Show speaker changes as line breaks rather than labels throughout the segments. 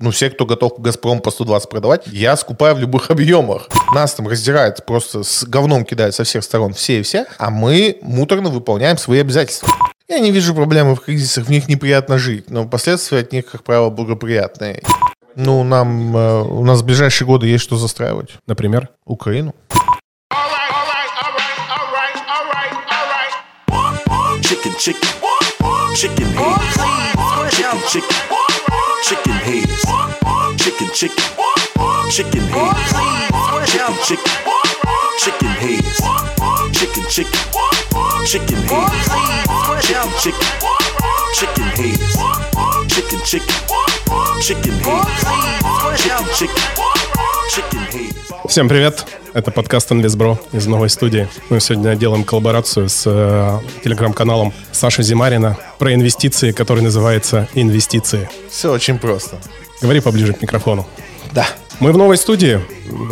ну, все, кто готов «Газпром» по 120 продавать, я скупаю в любых объемах. Нас там раздирает, просто с говном кидают со всех сторон все и все, а мы муторно выполняем свои обязательства. Я не вижу проблемы в кризисах, в них неприятно жить, но последствия от них, как правило, благоприятные. Ну, нам, э, у нас в ближайшие годы есть что застраивать.
Например?
Украину.
chicken, chicken, chicken haters, chicken, chicken, chicken haters, chicken, chicken, chicken haters, chicken, chicken, chicken haters, chicken, chicken, chicken haters, chicken, chicken, chicken haters, chicken, chicken, chicken haters, chicken, chicken, chicken haters.
Всем привет! Это подкаст Инвестбро из новой студии. Мы сегодня делаем коллаборацию с э, телеграм-каналом Саши Зимарина про инвестиции, который называется «Инвестиции».
Все очень просто.
Говори поближе к микрофону.
Да.
Мы в новой студии.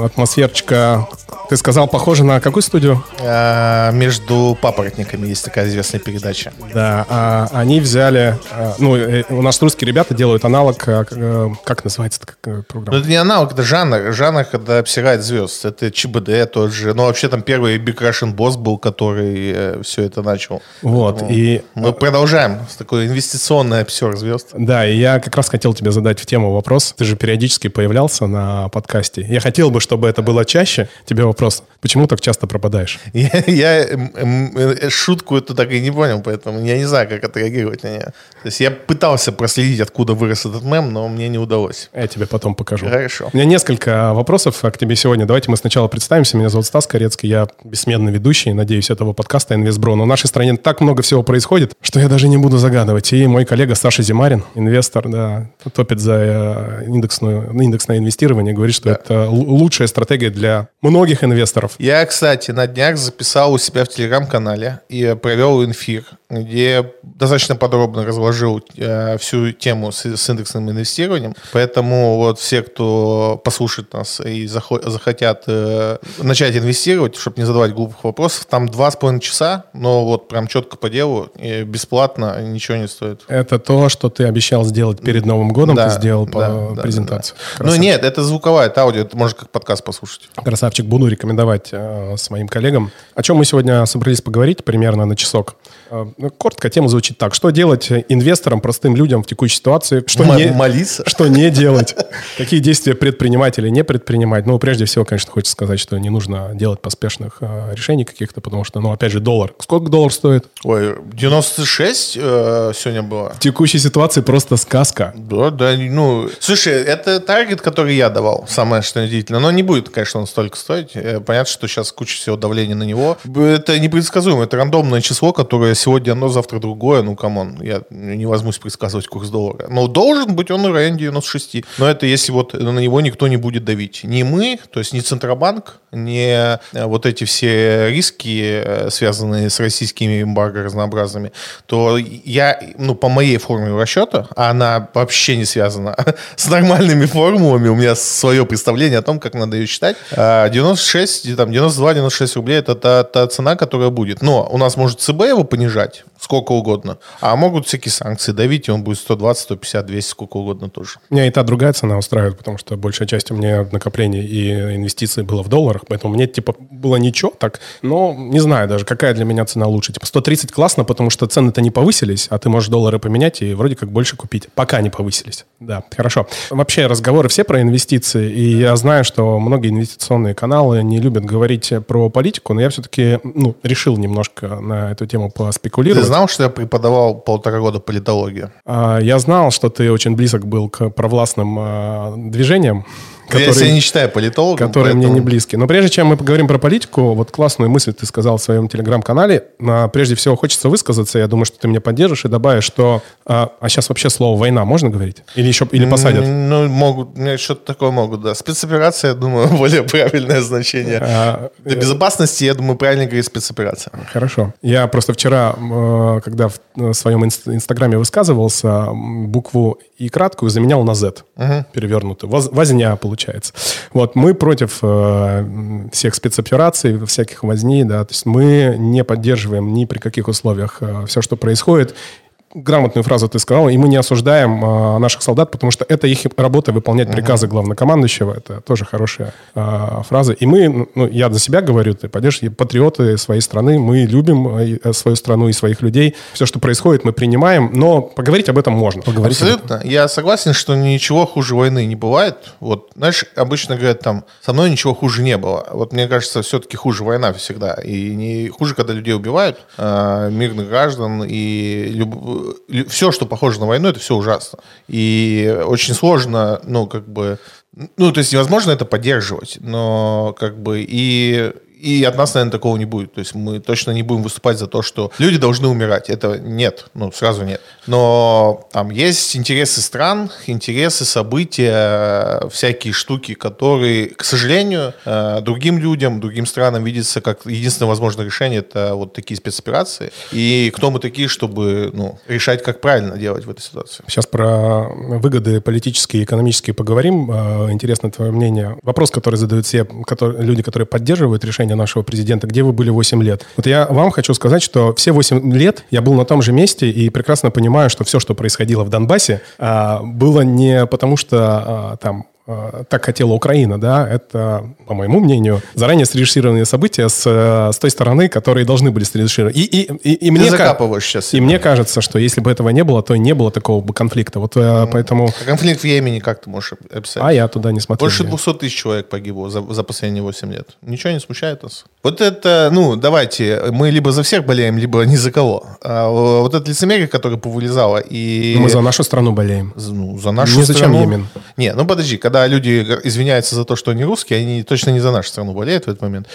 Атмосферчика, ты сказал, похоже на какую студию?
А, между папоротниками есть такая известная передача.
Да, а, они взяли... А, ну, э, у нас русские ребята делают аналог... а, э, Как называется
Но
программа?
это не аналог, это жанр. Жанр, когда обсирает звезд. Это ЧБД тот же. Ну, вообще там первый Big Russian Boss был, который все это начал.
Вот,
Поэтому
и...
Мы продолжаем такой инвестиционный обсер звезд.
Да, и я как раз хотел тебе задать в тему вопрос. Ты же периодически появлялся на подкасте. Я хотел бы, чтобы это было чаще. Тебе вопрос. Почему так часто пропадаешь?
Я, я, э, шутку эту так и не понял, поэтому я не знаю, как отреагировать на нее. То есть я пытался проследить, откуда вырос этот мем, но мне не удалось.
Я тебе потом покажу.
Хорошо.
У меня несколько вопросов к тебе сегодня. Давайте мы сначала представимся. Меня зовут Стас Корецкий. Я бессменный ведущий, надеюсь, этого подкаста «Инвестбро». Но в нашей стране так много всего происходит, что я даже не буду загадывать. И мой коллега Саша Зимарин, инвестор, да, топит за э, индексную, индексное инвестирование, говорит, что это л- лучшая стратегия для многих инвесторов.
Я, кстати, на днях записал у себя в телеграм-канале и провел инфир, где достаточно подробно разложил э, всю тему с, с индексным инвестированием. Поэтому вот все, кто послушает нас и захо- захотят э, начать инвестировать, чтобы не задавать глупых вопросов, там два с половиной часа, но вот прям четко по делу, и бесплатно, ничего не стоит.
Это то, что ты обещал сделать перед Новым годом,
Да,
ты сделал по
да, да,
презентации.
да. Ну нет, это звуковая, это аудио, это можно как подкаст послушать.
Красавчик, буду рекомендовать э, своим коллегам. О чем мы сегодня собрались поговорить примерно на часок? Э, ну, коротко, тема звучит так. Что делать инвесторам, простым людям в текущей ситуации? Что,
М-
не,
молиться.
что не делать? Какие действия предпринимать или не предпринимать? Ну, прежде всего, конечно, хочется сказать, что не нужно делать поспешных э, решений каких-то, потому что, ну, опять же, доллар. Сколько доллар стоит?
Ой, 96 э, сегодня было.
В текущей ситуации просто сказка.
Да, да, ну, слушай, это target, который я давал, самое что удивительно, но не будет, конечно, он столько стоить. Э, Понятно, что сейчас куча всего давления на него. Это непредсказуемо, это рандомное число, которое сегодня одно, завтра другое, ну, come on, я не возьмусь предсказывать курс доллара. Но должен быть он в районе 96. Но это если вот на него никто не будет давить. Ни мы, то есть ни Центробанк, ни э, вот эти все риски, э, связанные с российскими эмбарго разнообразными, то я, ну, по моей формуле расчета, а она вообще не связана с нормальными формулами, у меня свое представление о том, как надо ее считать, а, 96, там, 92-96 рублей это та, та цена, которая будет. Но у нас может ЦБ его понижать сколько угодно, а могут всякие санкции давить, и он будет 120, 150, 200, сколько угодно тоже.
Меня и та другая цена устраивает, потому что большая часть у меня накоплений и инвестиций было в долларах, поэтому мне, типа, было ничего так. Но не знаю даже, какая для меня цена лучше. Типа, 130 классно, потому что цены-то не повысились, а ты можешь доллары поменять и вроде как больше купить. Пока не повысились. Да, хорошо. Вообще разговоры все про инвестиции, и я знаю, что многие инвестиционные каналы не любят говорить про политику, но я все-таки, ну, решил немножко на эту тему
Ты
поспекулировать.
знал, что я преподавал полтора года политологию?
А, Я знал, что ты очень близок был к провластным а, движениям,
Я себя не считаю политологом.
которые мне
поэтому-
не близки. Но прежде чем мы поговорим про политику, вот классную мысль ты сказал в своем телеграм-канале. Прежде всего хочется высказаться. Я думаю, что ты меня поддержишь и добавишь, что... А, а сейчас вообще слово «война» можно говорить? Или еще или посадят?
Ну, могут, мне что-то такое могут, да. Спецоперация, я думаю, более правильное значение.
А,
Для безопасности, я думаю, правильно говорить спецоперация.
Хорошо. Я просто вчера, э, когда в э, своем инст- инстаграме высказывался, букву и краткую заменял на Z, перевернутую. Воз- Возня, получается. Вот, мы против э, всех спецопераций, всяких возней, да, то есть мы не поддерживаем ни при каких условиях все, что происходит. Грамотную фразу ты сказал, и мы не осуждаем а, наших солдат, потому что это их работа выполнять приказы главнокомандующего. Это тоже хорошая а, фраза. И мы, ну, я за себя говорю, ты пойдешь, и патриоты своей страны, мы любим э, свою страну и своих людей. Все, что происходит, мы принимаем, но поговорить об этом можно. Поговорить об этом.
Абсолютно. Я согласен, что ничего хуже войны не бывает. Вот, знаешь, обычно говорят там, со мной ничего хуже не было. Вот мне кажется, все-таки хуже война всегда. И не хуже, когда людей убивают, а, мирных граждан, и люб- лю- все, что похоже на войну, это все ужасно. И очень сложно, ну, как бы, ну, то есть невозможно это поддерживать, но как бы и и от нас, наверное, такого не будет. То есть мы точно не будем выступать за то, что люди должны умирать. Это нет, ну, сразу нет. Но там есть интересы стран, интересы, события, всякие штуки, которые, к сожалению, э, другим людям, другим странам видятся как единственное возможное решение, это вот такие спецоперации. И кто мы такие, чтобы ну, решать, как правильно делать в этой ситуации?
Сейчас про выгоды политические и экономические поговорим. Э, Интересно твое мнение. Вопрос, который задают все которые- люди, которые поддерживают решение нашего президента. Где вы были 8 лет? Вот я вам хочу сказать, что все 8 лет я был на том же месте и прекрасно понимаю, что все, что происходило в Донбассе, а, было не потому, что а, там так хотела Украина, да, это, по моему мнению, заранее срежиссированные события с, э, с той стороны, которые должны были срежиссировать. И, и, и, и мне ка-
закапываешь сейчас.
и мне кажется, что если бы этого не было, то не было такого бы конфликта. Вот э, поэтому...
Конфликт в Йемене как ты можешь описать?
А я туда не смотрел.
Больше 200 тысяч человек погибло за, за последние 8 лет. Ничего не смущает нас? Вот это, ну, давайте, мы либо за всех болеем, либо ни за кого. А вот это лицемерие, которое повылезало, и...
Мы за нашу страну болеем.
ну, за нашу
Не зачем
страну.
Йемен.
Не, ну подожди, когда люди г- извиняются за то, что они русские, они точно не за нашу страну болеют в этот момент.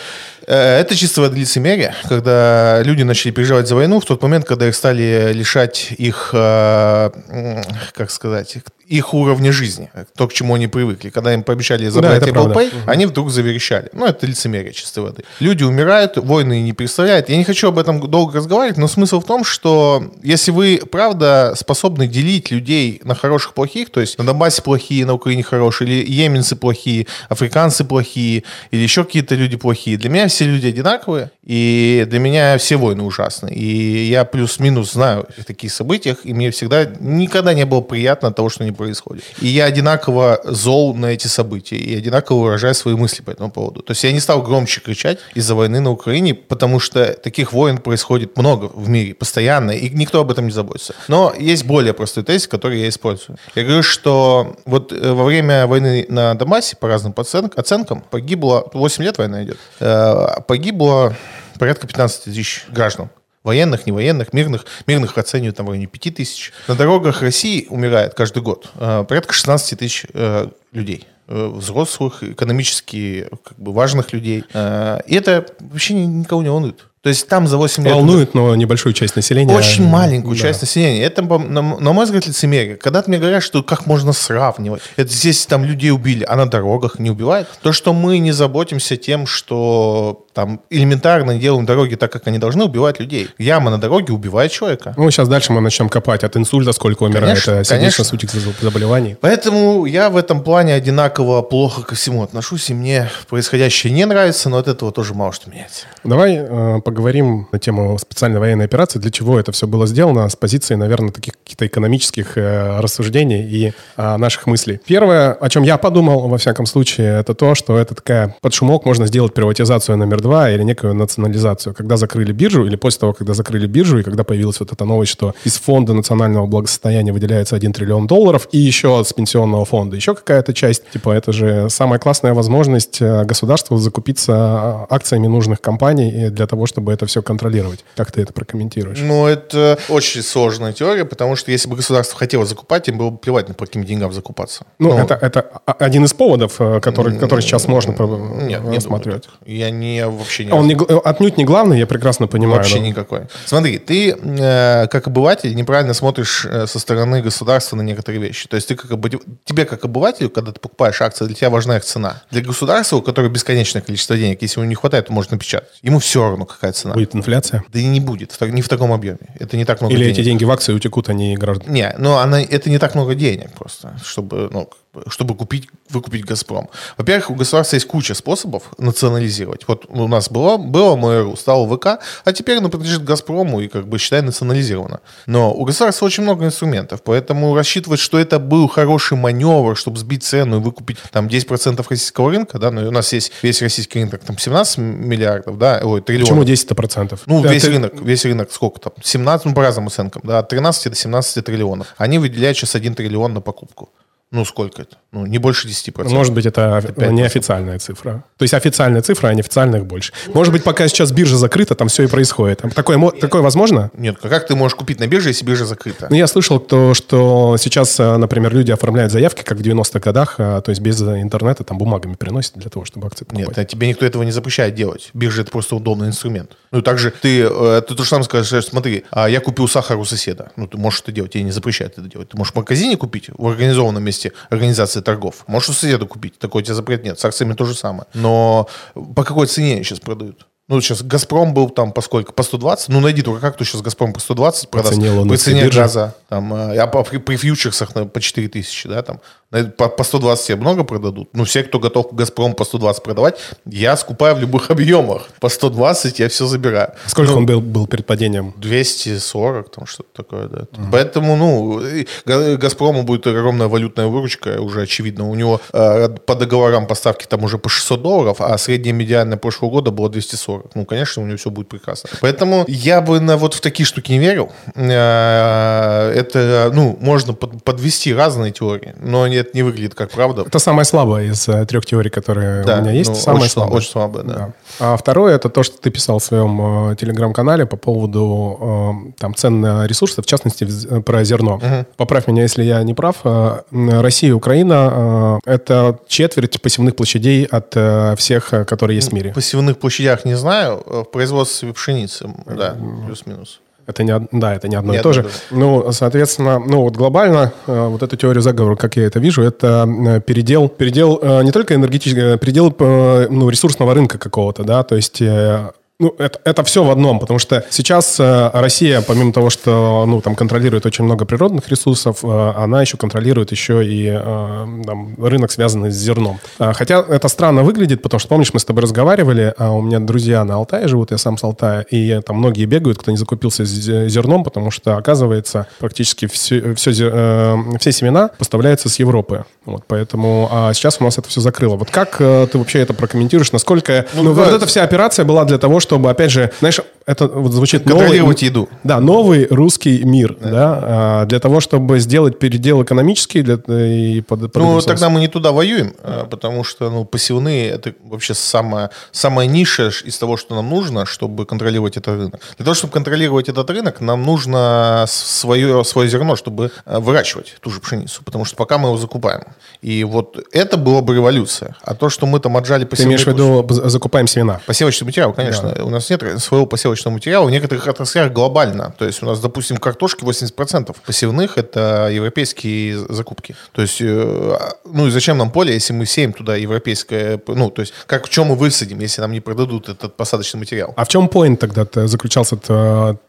Э, Это чисто лицемерие, когда люди начали переживать за войну в тот момент, когда их стали лишать их, э, как сказать, их уровня жизни, то, к чему они привыкли. Когда им пообещали забрать
это
Apple
правда.
Pay, они вдруг заверещали. Ну, это лицемерие чистой воды. Люди умирают, войны не представляют. Я не хочу об этом долго разговаривать, но смысл в том, что если вы, правда, способны делить людей на хороших и плохих, то есть на Донбассе плохие, на Украине хорошие, или йеменцы плохие, африканцы плохие, или еще какие-то люди плохие, для меня все люди одинаковые, и для меня все войны ужасны. И я плюс-минус знаю о таких событиях, и мне всегда никогда не было приятно от того, что они происходят. И я одинаково зол на эти события, и одинаково выражаю свои мысли по этому поводу. То есть я не стал громче кричать из-за войны на Украине, потому что таких войн происходит много в мире, постоянно, и никто об этом не заботится. Но есть более простой тезис, который я использую. Я говорю, что вот э, во время войны на Донбассе, по разным оценкам, оценкам погибло, 8 лет война идет, э, погибло порядка 15 тысяч граждан. Военных, невоенных, мирных. Мирных оценивают там в районе 5 тысяч. На дорогах России умирает каждый год э, порядка 16 тысяч э, людей. Э, взрослых, экономически как бы, важных людей. Э, и это вообще ни- никого не волнует. То есть там за 8 лет...
Волнует, но небольшую часть населения.
Очень маленькую
Да.
часть населения. Это, на, на мой взгляд, лицемерие. Когда мне говорят, что как можно сравнивать. Это здесь там людей убили, а на дорогах не убивают. То, что мы не заботимся тем, что там элементарно делаем дороги так, как они должны, убивать людей. Яма на дороге убивает человека.
Ну, сейчас дальше мы начнем копать от инсульта, сколько умирает
Конечно,
э, сердечно-сосудистых заболеваний.
Поэтому я в этом плане одинаково плохо ко всему отношусь, и мне происходящее не нравится, но от этого тоже мало что меняется.
Давай э, поговорим на тему специальной военной операции, для чего это все было сделано, с позиции, наверное, таких каких-то экономических э, рассуждений и э, наших мыслей. Первое, о чем я подумал, во всяком случае, это то, что это такая под шумок можно сделать приватизацию номер два или некую национализацию. Когда закрыли биржу, или после того, когда закрыли биржу, и когда появилась вот эта новость, что из фонда национального благосостояния выделяется 1 триллион долларов, и еще с пенсионного фонда еще какая-то часть, типа это же самая классная возможность э, государству закупиться а, акциями нужных компаний для того, чтобы это все контролировать. Как ты это прокомментируешь?
Ну, это очень сложная теория, потому что если бы государство хотело закупать, им было бы плевать, на по каким деньгам закупаться.
Ну, это, это а- один из поводов, э, который, который сейчас можно
Нет, не
рассматривать.
так. Я не вообще не
Он не отнюдь не главный, я прекрасно понимаю.
Вообще
но-
никакой. Смотри, ты э, как обыватель неправильно смотришь э, со стороны государства на некоторые вещи. То есть ты как обы- тебе как обывателю, когда ты покупаешь акции, для тебя важна их цена. Для государства, у которого бесконечное количество денег, если ему не хватает, то можно напечатать. Ему все равно, какая цена.
Будет инфляция?
Да и не будет. Не в таком объеме. Это не так много
Или
денег.
эти деньги в акции утекут, они граждан?
Не, ну она, это не так много денег просто, чтобы, ну, чтобы купить, выкупить «Газпром». Во-первых, у государства есть куча способов национализировать. Вот у нас было, было МРУ, стало ВК, а теперь оно принадлежит «Газпрому» и, как бы, считай, национализировано. Но у государства очень много инструментов, поэтому рассчитывать, что это был хороший маневр, чтобы сбить цену и выкупить там 10% российского рынка, да, но у нас есть весь российский рынок, там 17 миллиардов, да, ой, триллионов.
Почему 10 процентов?
Ну, весь рынок, весь рынок сколько там? 17, ну, по разным оценкам, да, от 13 до 17 триллионов. Они выделяют сейчас 1 триллион на покупку. Ну, сколько это? Ну, не больше 10%.
Может быть, это, это неофициальная цифра. То есть официальная цифра, а неофициальных больше. Может быть, пока сейчас биржа закрыта, там все и происходит. Такое, такое возможно?
Нет, а как ты можешь купить на бирже, если биржа закрыта?
Ну, я слышал, то, что сейчас, э, например, люди оформляют заявки, как в 90-х годах, э, то есть без интернета, там бумагами приносят для того, чтобы акции
покупать. Нет, а тебе никто этого не запрещает делать. Биржа – это просто удобный инструмент. Ну, также ты, э, ты то же самое скажешь, смотри, а я купил сахар у соседа. Ну, ты можешь это делать, тебе не запрещают это делать. Ты можешь в магазине купить, в организованном месте организации торгов. Можешь у соседа купить, такой у тебя запрет нет. С акциями то же самое. Но по какой цене они сейчас продают? Ну, сейчас «Газпром» был там по сколько? По 120? Ну, найди только как кто сейчас «Газпром» по 120 продаст. По цене газа. Там, а при, при фьючерсах по 4 тысячи, да, там. По, по 120 тебе много продадут. Ну, все, кто готов «Газпром» по 120 продавать, я скупаю в любых объемах. По 120 я все забираю.
Сколько ну, он был, был перед падением?
240, там что-то такое, да. Угу. Поэтому, ну, «Газпрому» будет огромная валютная выручка, уже очевидно. У него э, по договорам поставки там уже по 600 долларов, а средняя медианная прошлого года была 240. Ну, конечно, у него все будет прекрасно. Поэтому я бы на вот в такие штуки не верил. Э, это, ну, можно подвести разные теории, но это не выглядит как правда.
Это самая слабая из э, трех теорий, которые да, у меня есть. Ну, самая
очень,
слабая.
Очень слабая, да. да.
А второе, это то, что ты писал в своем э, телеграм-канале по поводу э, там, цен на ресурсы, в частности, э, про зерно. Угу. Поправь меня, если я не прав. Э, Россия и Украина э, это четверть посевных площадей от э, всех, которые есть в мире.
Посевных площадях не знаю. В производстве пшеницы, да, плюс-минус.
Это не, да, это не одно не и то же. Ну, соответственно, ну вот глобально э, вот эту теорию заговора, как я это вижу, это э, передел, передел э, не только энергетический, передел ну, ресурсного рынка какого-то, да, то есть ну, это, это все в одном, потому что сейчас э, Россия, помимо того, что ну, там контролирует очень много природных ресурсов, э, она еще контролирует еще и э, там, рынок, связанный с зерном. Хотя это странно выглядит, потому что, помнишь, мы с тобой разговаривали, а у меня друзья на Алтае живут, я сам с Алтая, и там многие бегают, кто не закупился зерном, потому что, оказывается, практически все, все, э, все семена поставляются с Европы. Вот, поэтому а сейчас у нас это все закрыло. Вот как э, ты вообще это прокомментируешь? Насколько ну, ну, вот эта вся операция была для того, чтобы, опять же, знаешь, это вот звучит
контролировать новый, еду.
Да, новый русский мир, да, да а, для того, чтобы сделать передел экономический для, и под,
под Ну, тогда мы не туда воюем, а, потому что, ну, посевные это вообще самая самая ниша из того, что нам нужно, чтобы контролировать этот рынок. Для того, чтобы контролировать этот рынок, нам нужно свое свое зерно, чтобы а, выращивать ту же пшеницу, потому что пока мы его закупаем. И вот это была бы революция. А то, что мы там отжали
посевные... Ты имеешь в виду закупаем семена?
Посевочный материал, конечно. Да. У нас нет своего посевочного материала. В некоторых отраслях глобально. То есть у нас, допустим, картошки 80% посевных – это европейские закупки. То есть, э, ну и зачем нам поле, если мы сеем туда европейское... Ну, то есть, как в чем мы высадим, если нам не продадут этот посадочный материал?
А в чем поинт тогда заключался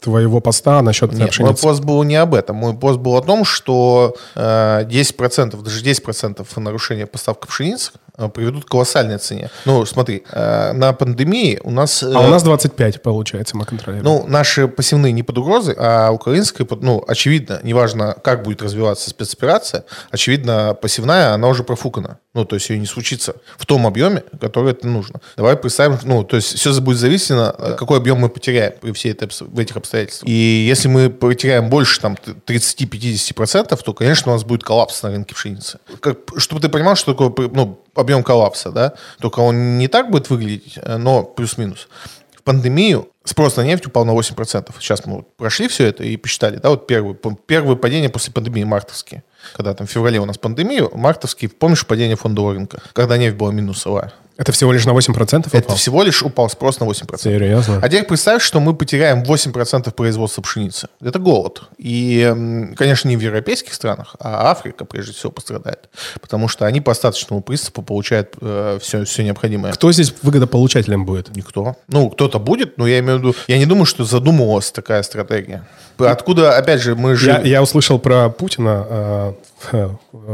твоего поста насчет
Нет, пшеницы? мой пост был не об этом. Мой пост был о том, что 10%, э, даже 10% нарушения поставки пшеницы приведут к колоссальной цене. Ну, смотри, э, на пандемии у нас...
А у нас 25, получается, мы контролируем.
Ну, наши посевные не под угрозой, а украинская, ну, очевидно, неважно, как будет развиваться спецоперация, очевидно, посевная, она уже профукана. Ну, то есть ее не случится в том объеме, который это нужно. Давай представим, ну, то есть все будет зависеть на какой объем мы потеряем при всей этой, в этих обстоятельствах. И если мы потеряем больше там 30-50%, то, конечно, у нас будет коллапс на рынке пшеницы. Как, чтобы ты понимал, что такое, ну, объем коллапса, да, только он не так будет выглядеть, э, но плюс-минус. В пандемию спрос на нефть упал на 8%. Сейчас мы вот прошли все это и посчитали, да, вот первые, первые падения после пандемии мартовские. Когда там в феврале у нас пандемия, мартовский, помнишь падение фондового рынка, когда нефть была минусовая.
Это всего лишь на 8% упал?
Это всего лишь упал спрос на 8%.
Серьезно?
А теперь представь, что мы потеряем 8% производства пшеницы. Это голод. И, конечно, не в европейских странах, а Африка, прежде всего, пострадает. Потому что они по остаточному принципу получают э, все, все необходимое.
Кто здесь выгодополучателем будет?
Никто. Ну, кто-то будет, но я имею в виду... Я не думаю, что задумывалась такая стратегия. Откуда, опять же, мы же...
Я, я услышал про Путина в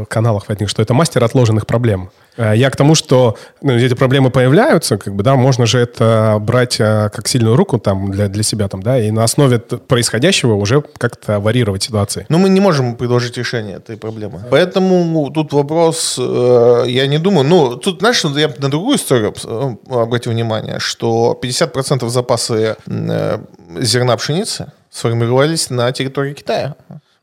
каналах в одних, что это мастер отложенных проблем. Э, Я к тому, что ну, эти проблемы появляются, как бы, да, можно же это брать э, как сильную руку там для, для себя, там, да, и на основе происходящего уже как-то варьировать ситуации.
Но мы не можем предложить решение этой проблемы. Поэтому ну, тут вопрос, э, я не думаю, ну, тут, знаешь, я на другую историю э, обратил внимание, что 50% запасы э, зерна пшеницы сформировались на территории Китая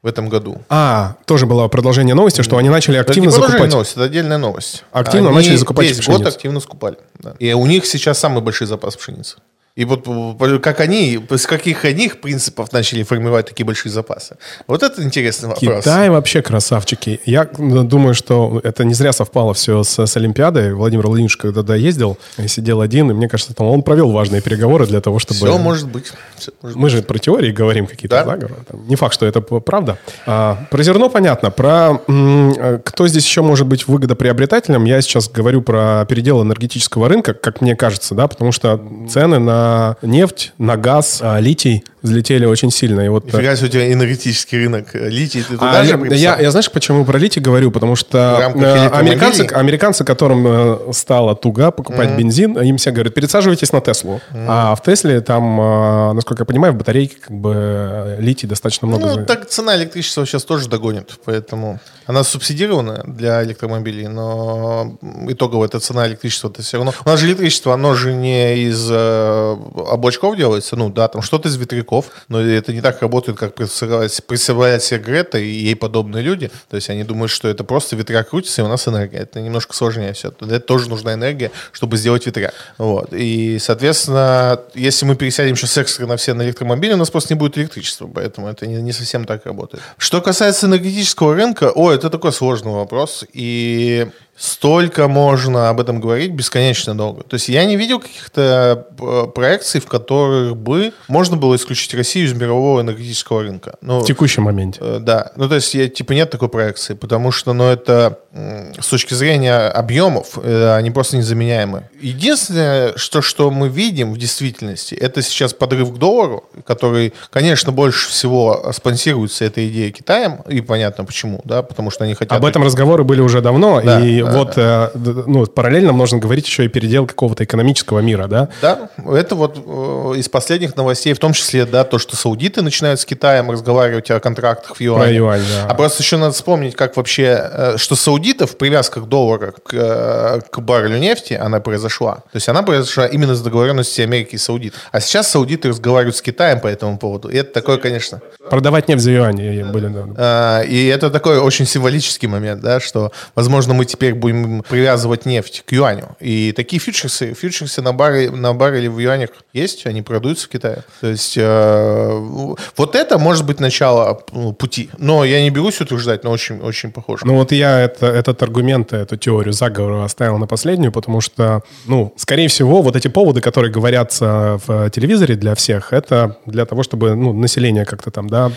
в этом году.
А, тоже было продолжение новости, что они начали
Это
активно
не продолжение
закупать.
новости, это отдельная новость.
Активно
Они
начали закупать
весь
пшеницу.
год активно скупали. да. И у них сейчас самый большой запас пшеницы. И вот э, как они, с каких они принципов начали формировать такие большие запасы? Вот это интересный вопрос.
Китай вообще красавчики. Я думаю, что это не зря совпало все с, с Олимпиадой. Владимир Владимирович когда сидел, сидел один, и мне кажется, там он провел важные переговоры для того, чтобы...
Все может быть. Всё может
Мы же про теории говорим какие-то
Да.
заговоры. Не факт, что это правда. А, про зерно понятно. Про э, кто здесь еще может быть выгодоприобретателем, я сейчас говорю про передел энергетического рынка, как мне кажется, да, потому что цены на нефть, на газ, а, литий взлетели очень сильно. И вот, э,
Нифига себе у тебя энергетический рынок э, литий. Ты туда
а,
же
я,
приписал?
я, я знаешь, почему про литий говорю? Потому что э, американцы, американцы, которым э, стало туго покупать бензин, им все говорят, пересаживайтесь на Теслу. А в Тесле там, э, насколько я понимаю, в батарейке как бы э, литий достаточно много.
Ну, так цена электричества сейчас тоже догонит, поэтому она субсидирована для электромобилей, но итоговая эта цена электричества это все равно. У нас же электричество, оно же не из э, облачков делается, ну да, там что-то из ветряков, но это не так работает, как представляет, себе Грета и ей подобные люди. То есть они думают, что это просто ветряк крутится, и у нас энергия. Это немножко сложнее все. Для этого тоже нужна энергия, чтобы сделать ветряк. Вот. И, соответственно, если мы пересядем сейчас экстренно все на электромобили, у нас просто не будет электричества, поэтому это не, не совсем так работает. Что касается энергетического рынка, о, это такой сложный вопрос, и столько можно об этом говорить бесконечно долго. То есть я не видел каких-то э, проекций, в которых бы можно было исключить Россию из мирового энергетического рынка. Ну,
в текущем моменте.
Э, Да, ну то есть я, типа нет такой проекции, потому что, ну это с точки зрения объемов, э, они просто незаменяемы. Единственное, что, что мы видим в действительности, это сейчас подрыв к доллару, который, конечно, больше всего спонсируется этой идеей Китаем, и понятно почему, да, потому что они хотят...
Об этом разговоры были уже давно,
Да,
и вот э, ну, параллельно можно говорить еще и передел какого-то экономического мира, да?
Да, это вот э, из последних новостей, в том числе, да, то, что саудиты начинают с Китаем разговаривать о контрактах в юане.
Про юань, да.
А просто еще надо вспомнить, как вообще, э, что саудитов привязка к доллару к, э, к баррелю нефти, она произошла. То есть она произошла именно с договоренности Америки и Саудитов. А сейчас саудиты разговаривают с Китаем по этому поводу. И это такое, конечно,
Продавать нефть за юани были, да.
И это такой очень символический момент, да, что, возможно, мы теперь будем привязывать нефть к юаню. И такие фьючерсы, фьючерсы на, баре, на барреле в юанях есть, они продаются в Китае. То есть э, вот это может быть начало ну, пути. Но я не берусь утверждать, но очень, очень похоже.
Ну вот я это, этот аргумент, эту теорию заговора оставил на последнюю, потому что, ну, скорее всего, вот эти поводы, которые говорятся в телевизоре для всех, это для того, чтобы, ну, население как-то там, да,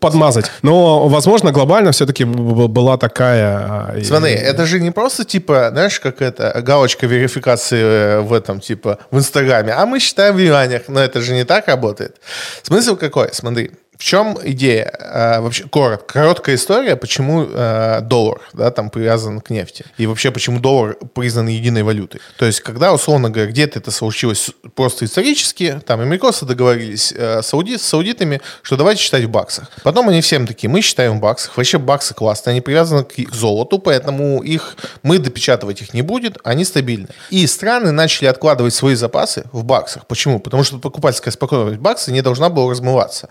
подмазать. Но, возможно, глобально все-таки была такая... а,
Смотри, это же не просто типа, знаешь, как это галочка верификации э, в этом, типа, в Инстаграме, а мы считаем в юанях, но это же не так работает. Смысл какой? Смотри, в чем идея? А, вообще, коротко, короткая история, почему э, доллар, да, там привязан к нефти. И вообще, почему доллар признан единой валютой. То есть, когда, условно говоря, где-то это случилось просто исторически, там американцы договорились э, сауди, с саудитами, что давайте считать в баксах. Потом они всем такие, мы считаем в баксах. Вообще баксы классные, они привязаны к, золоту, поэтому их, мы допечатывать их не будет, они стабильны. И страны начали откладывать свои запасы в баксах. Почему? Потому что покупательская спокойность бакса не должна была размываться.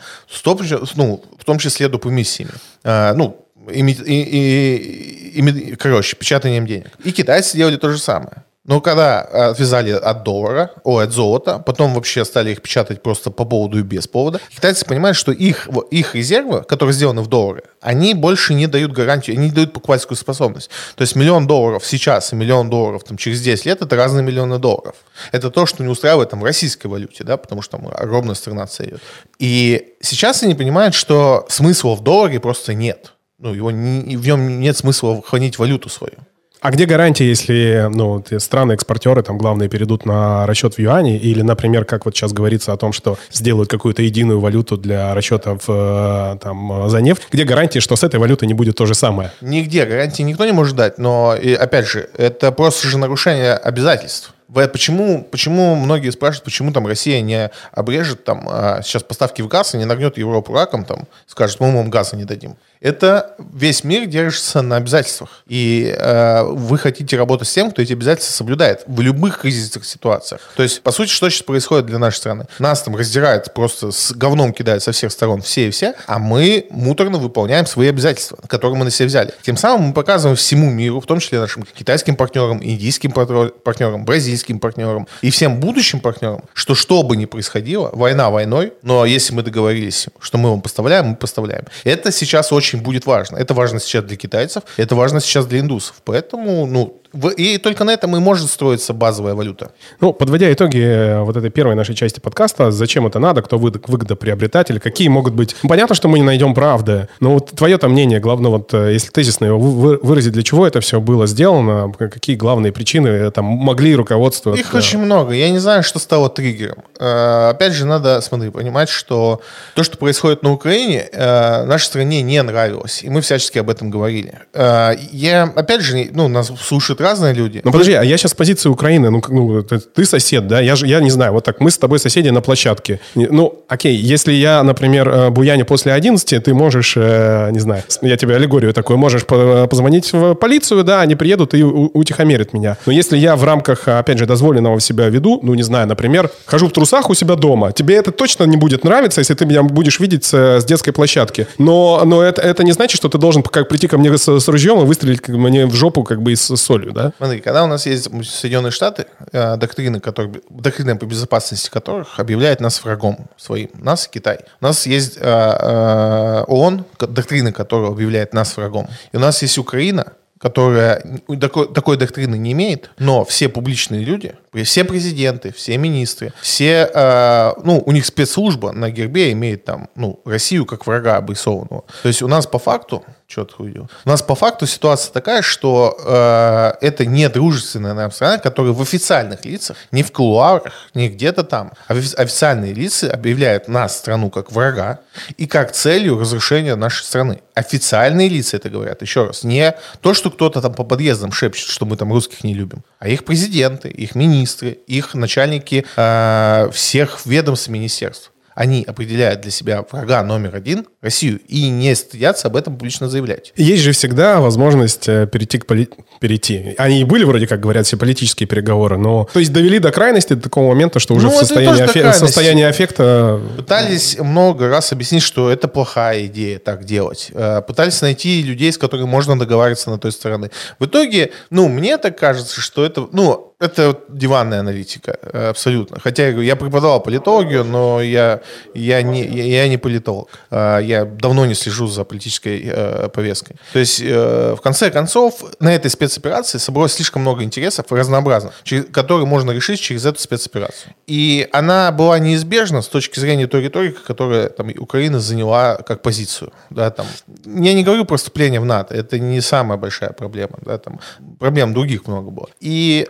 Стоп, ну, в том числе доп. эмиссиями. А, ну, ими- и, и- ими- короче, печатанием денег. И китайцы делали то же самое. Но когда отвязали от доллара, о, от золота, потом вообще стали их печатать просто по поводу и без повода, китайцы понимают, что их, их резервы, которые сделаны в доллары, они больше не дают гарантию, они не дают покупательскую способность. То есть миллион долларов сейчас и миллион долларов там, через 10 лет – это разные миллионы долларов. Это то, что не устраивает там, в российской валюте, да, потому что там огромная страна идет. И сейчас они понимают, что смысла в долларе просто нет. Ну, его в нем нет смысла хранить валюту свою.
А где гарантия, если ну, страны-экспортеры, там, главные, перейдут на расчет в юане, или, например, как вот сейчас говорится о том, что сделают какую-то единую валюту для расчетов э, там, за нефть, где гарантия, что с этой валютой не будет то же самое?
Нигде гарантии никто не может дать, но, и, опять же, это просто же нарушение обязательств. Почему, почему многие спрашивают, почему там Россия не обрежет там а, сейчас поставки в газ и не нагнет Европу раком, там, скажет, мы вам газа не дадим. Это весь мир держится на обязательствах. И э, вы хотите работать с тем, кто эти обязательства соблюдает в любых кризисных ситуациях. То есть, по сути, что сейчас происходит для нашей страны? Нас там раздирает, просто с говном кидает со всех сторон все и все, а мы муторно выполняем свои обязательства, которые мы на себя взяли. Тем самым мы показываем всему миру, в том числе нашим китайским партнерам, индийским партнерам, бразильским партнерам и всем будущим партнерам, что что бы ни происходило, война войной, но если мы договорились, что мы вам поставляем, мы поставляем. Это сейчас очень очень будет важно. Это важно сейчас для китайцев, это важно сейчас для индусов. Поэтому, ну, и только на этом и может строиться базовая валюта.
Ну, подводя итоги э, вот этой первой нашей части подкаста, зачем это надо, кто выгодоприобретатель, какие могут быть... Понятно, что мы не найдем правды, но вот твое там мнение, главное, вот э, если тезисно его выразить, для чего это все было сделано, какие главные причины э, там могли руководствоваться?
Их очень много. Я не знаю, что стало триггером. Опять же, надо, смотри, понимать, что то, что происходит на Украине, нашей стране не нравилось. И мы всячески об этом говорили. Я, опять же, ну, нас слушают разные люди.
Ну подожди, а я сейчас с позиции Украины, ну, ну ты, ты сосед, да, я же, я не знаю, вот так, мы с тобой соседи на площадке. Ну, окей, если я, например, э, буяне после 11, ты можешь, э, не знаю, я тебе аллегорию такую, можешь позвонить в полицию, да, они приедут и утихомерят меня. Но если я в рамках, опять же, дозволенного себя веду, ну, не знаю, например, хожу в трусах у себя дома, тебе это точно не будет нравиться, если ты меня будешь видеть с, с детской площадки. Но, но это, это не значит, что ты должен как прийти ко мне с, с ружьем и выстрелить мне в жопу как бы и с солью да?
Смотри, когда у нас есть Соединенные Штаты, э, доктрины, которые, доктрины по безопасности которых объявляют нас врагом своим, нас и Китай. У нас есть э, э, ООН, доктрина которого объявляет нас врагом. И у нас есть Украина, которая такой, такой доктрины не имеет, но все публичные люди, все президенты, все министры, все, э, ну, у них спецслужба на гербе имеет там, ну, Россию как врага обрисованного. То есть у нас по факту ты увидел? У нас по факту ситуация такая, что э, это не дружественная нам страна, которая в официальных лицах, не в кулуарах, не где-то там, а официальные лица объявляют нас, страну, как врага и как целью разрушения нашей страны. Официальные лица это говорят, еще раз, не то, что кто-то там по подъездам шепчет, что мы там русских не любим, а их президенты, их министры, их начальники э, всех ведомств министерств они определяют для себя врага номер один Россию и не стыдятся об этом публично заявлять.
Есть же всегда возможность э, перейти к поли... перейти. Они и были вроде как говорят все политические переговоры, но то есть довели до крайности до такого момента, что уже ну, в состоянии, афе... состоянии аффекта
пытались много раз объяснить, что это плохая идея так делать. Э, пытались найти людей, с которыми можно договариваться на той стороне. В итоге, ну мне так кажется, что это, ну это диванная аналитика, э, абсолютно. Хотя я преподавал политологию, но я, я, не, я не политолог. А, я давно не слежу за политической э, повесткой. То есть, э, в конце концов, на этой спецоперации собралось слишком много интересов разнообразных, которые можно решить через эту спецоперацию. И она была неизбежна с точки зрения той риторики, которую там, Украина заняла как позицию. Да, там. Я не говорю про вступление в НАТО, это не самая большая проблема. Да, там. Проблем других много было. И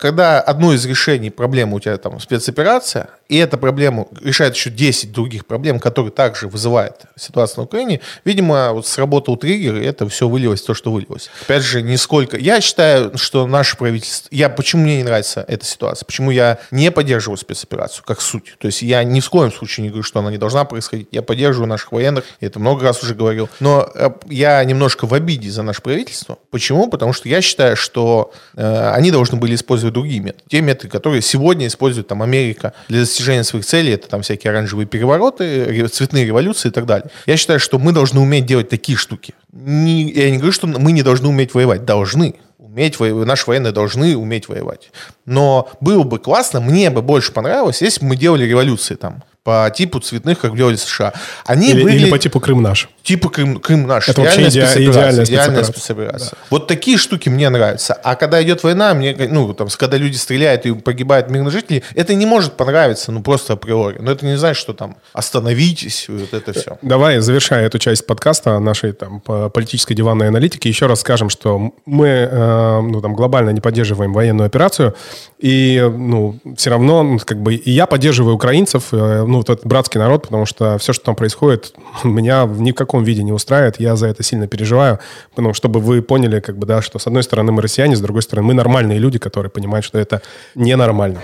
когда одно из решений проблемы у тебя там спецоперация, и эта проблема решает еще 10 других проблем, которые также вызывают ситуацию на Украине, видимо, вот сработал триггер, и это все вылилось то, что вылилось. Опять же, нисколько. Я считаю, что наше правительство... Я, почему мне не нравится эта ситуация? Почему я не поддерживаю спецоперацию как суть? То есть я ни в коем случае не говорю, что она не должна происходить. Я поддерживаю наших военных, я это много раз уже говорил. Но э, я немножко в обиде за наше правительство. Почему? Потому что я считаю, что э, они должны были использовать другие методы. Те методы, которые сегодня использует там Америка для достижения своих целей, это там всякие оранжевые перевороты, цветные революции и так далее. Я считаю, что мы должны уметь делать такие штуки. Не, я не говорю, что мы не должны уметь воевать. Должны уметь воевать, наши военные должны уметь воевать. Но было бы классно, мне бы больше понравилось, если бы мы делали революции там по типу цветных, как делали США.
Они или, выглядят... или по типу Крым наш.
Типа Крым, Крым наш.
Это вообще
Реальная
иде-
спецоперация,
идеальная спецоперация.
спецоперация. Вот такие штуки мне нравятся. А когда идет война, мне, ну, там, когда люди стреляют и погибают мирные жители, это не может понравиться, ну, просто априори. Но это не значит, что там остановитесь, вот это все.
Давай, завершая эту часть подкаста нашей там, по- политической диванной аналитики, еще раз скажем, что мы э, ну, там, глобально не поддерживаем военную операцию, и ну, все равно ну, как бы и я поддерживаю украинцев, э, ну, вот этот братский народ, потому что все, что там происходит, меня в ни в каком виде не устраивает, я за это сильно переживаю, потому чтобы вы поняли, как бы, да, что с одной стороны мы россияне, с другой стороны мы нормальные люди, которые понимают, что это ненормально.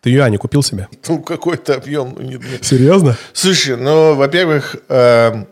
Ты юани купил себе?
Ну, какой-то объем. ну,
Серьезно?
Слушай, ну, во-первых, э,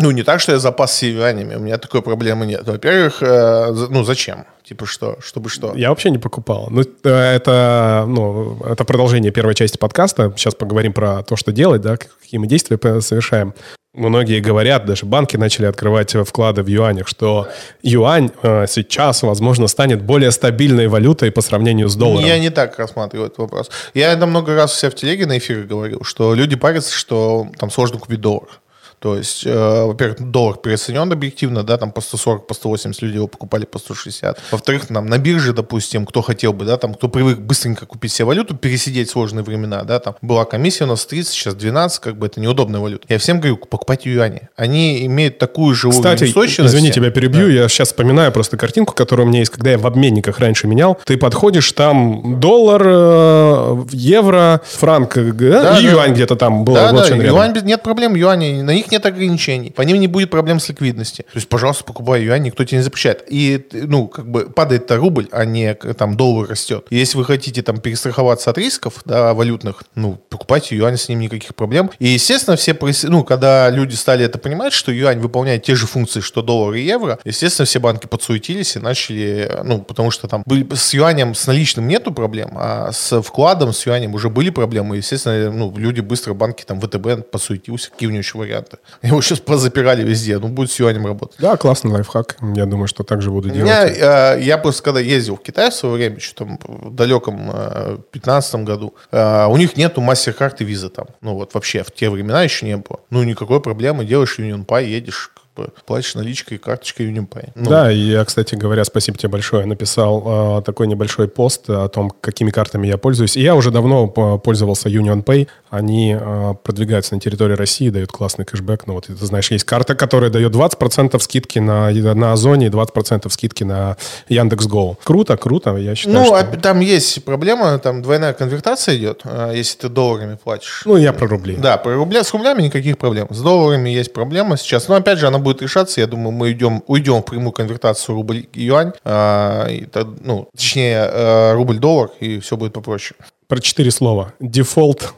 ну, не так, что я запас юанями, у меня такой проблемы нет. Во-первых, э, ну, зачем? Типа что? Чтобы что?
Я вообще не покупал. Ну, э, это, ну, это продолжение первой части подкаста. Сейчас поговорим про то, что делать, да, какие мы действия совершаем. Многие говорят, даже банки начали открывать вклады в юанях, что юань э, сейчас, возможно, станет более стабильной валютой по сравнению с долларом.
Я не так рассматриваю этот вопрос. Я это много раз у себя в телеге на эфире говорил, что люди парятся, что там сложно купить доллар. То есть, э, во-первых, доллар переоценен объективно, да, там по 140, по 180 люди его покупали по 160. Во-вторых, там на бирже, допустим, кто хотел бы, да, там, кто привык быстренько купить себе валюту, пересидеть сложные времена, да, там была комиссия у нас 30, сейчас 12, как бы это неудобная валюта. Я всем говорю, покупайте юани. Они имеют такую же уровень
Кстати,
устойчивости.
извини, тебя перебью. Я сейчас вспоминаю просто картинку, которая у меня есть, когда я в обменниках раньше менял. Ты подходишь, там доллар, э, евро, франк э,
Да,
и
да.
юань где-то там было.
Да, да,
рядом.
юань без- нет проблем, юани, на них нет ограничений, по ним не будет проблем с ликвидностью. То есть, пожалуйста, покупай юань, никто тебе не запрещает. И, ну, как бы падает-то рубль, а не там доллар растет. И Если вы хотите там перестраховаться от рисков, да, валютных, ну, покупайте юань, с ним никаких проблем. И, естественно, все, ну, когда люди стали это понимать, что юань выполняет те же функции, что доллар и евро, естественно, все банки подсуетились и начали, ну, потому что там были- с юанем, с наличным нету проблем, а с вкладом, с юанем уже были проблемы. И, естественно, ну, люди быстро, банки, там, ВТБ подсуетился, какие у него еще варианты. Его сейчас позапирали везде, ну, будет с юанем работать.
Да, классный лайфхак. Я думаю, что так же буду делать.
меня, э, я просто когда ездил в Китай в свое время, еще там в далеком э, 15 году, э, у них нету мастер-карты визы там. Ну вот вообще в те времена еще не было. Ну никакой проблемы, делаешь Union Pay, едешь, бы, платишь наличкой, карточкой Union Pay. Ну,
Да, и я, кстати говоря, спасибо тебе большое, написал э, такой небольшой пост о том, какими картами я пользуюсь. И я уже давно пользовался Union Pay. Они э, продвигаются на территории России, дают классный кэшбэк. Ну вот, ты знаешь, есть карта, которая дает 20% скидки на, на Озоне и 20% скидки на Яндекс.Гоу. Круто, круто. Я считаю,
Ну,
что...
а там есть проблема, там двойная конвертация идет, э, если ты долларами платишь.
Ну, я про рубли.
Да, по рубля, с рублями никаких проблем. С долларами есть проблема сейчас. Но опять же, она будет решаться. Я думаю, мы идем, уйдем в прямую конвертацию рубль-юань. а, и ну, точнее, э, рубль-доллар, и все будет попроще.
Про четыре слова. Дефолт,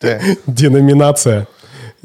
Да.
деноминация,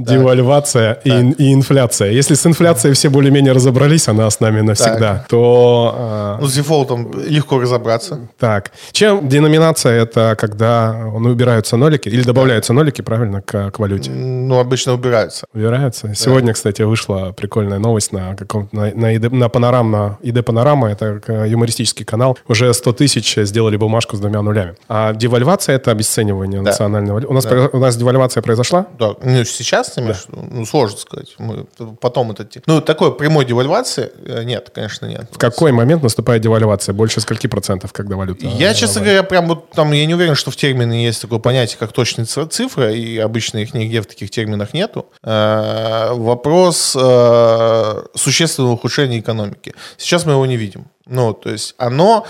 девальвация и, и инфляция. Если с инфляцией все более-менее разобрались, она с нами навсегда, то... э,
Ну, с дефолтом легко разобраться.
Так, чем деноминация это когда ну, убираются нолики или добавляются нолики, правильно, к, к валюте?
Ну, обычно убираются.
Убираются. Сегодня, кстати, вышла прикольная новость на каком на, на, ID, на Панорам, на ID Панорама, это э, юмористический канал. Уже 100 тысяч сделали бумажку с двумя нулями. А девальвация это обесценивание национальной валюты. У нас, про- у нас девальвация произошла?
Да, ну, сейчас, имеешь в виду? ну, сложно сказать. Мы потом это... Ну, такой прямой девальвации э, нет, конечно, нет.
В какой момент наступает девальвация? Больше скольки процентов, когда валюта?
Я, честно говоря, прям вот там, я не уверен, что в термине есть такое понятие, как точная ц- цифра, и обычно их нигде в таких терминах нету. Э, Вопрос э, существенного ухудшения экономики. Сейчас мы его не видим. Ну, то есть оно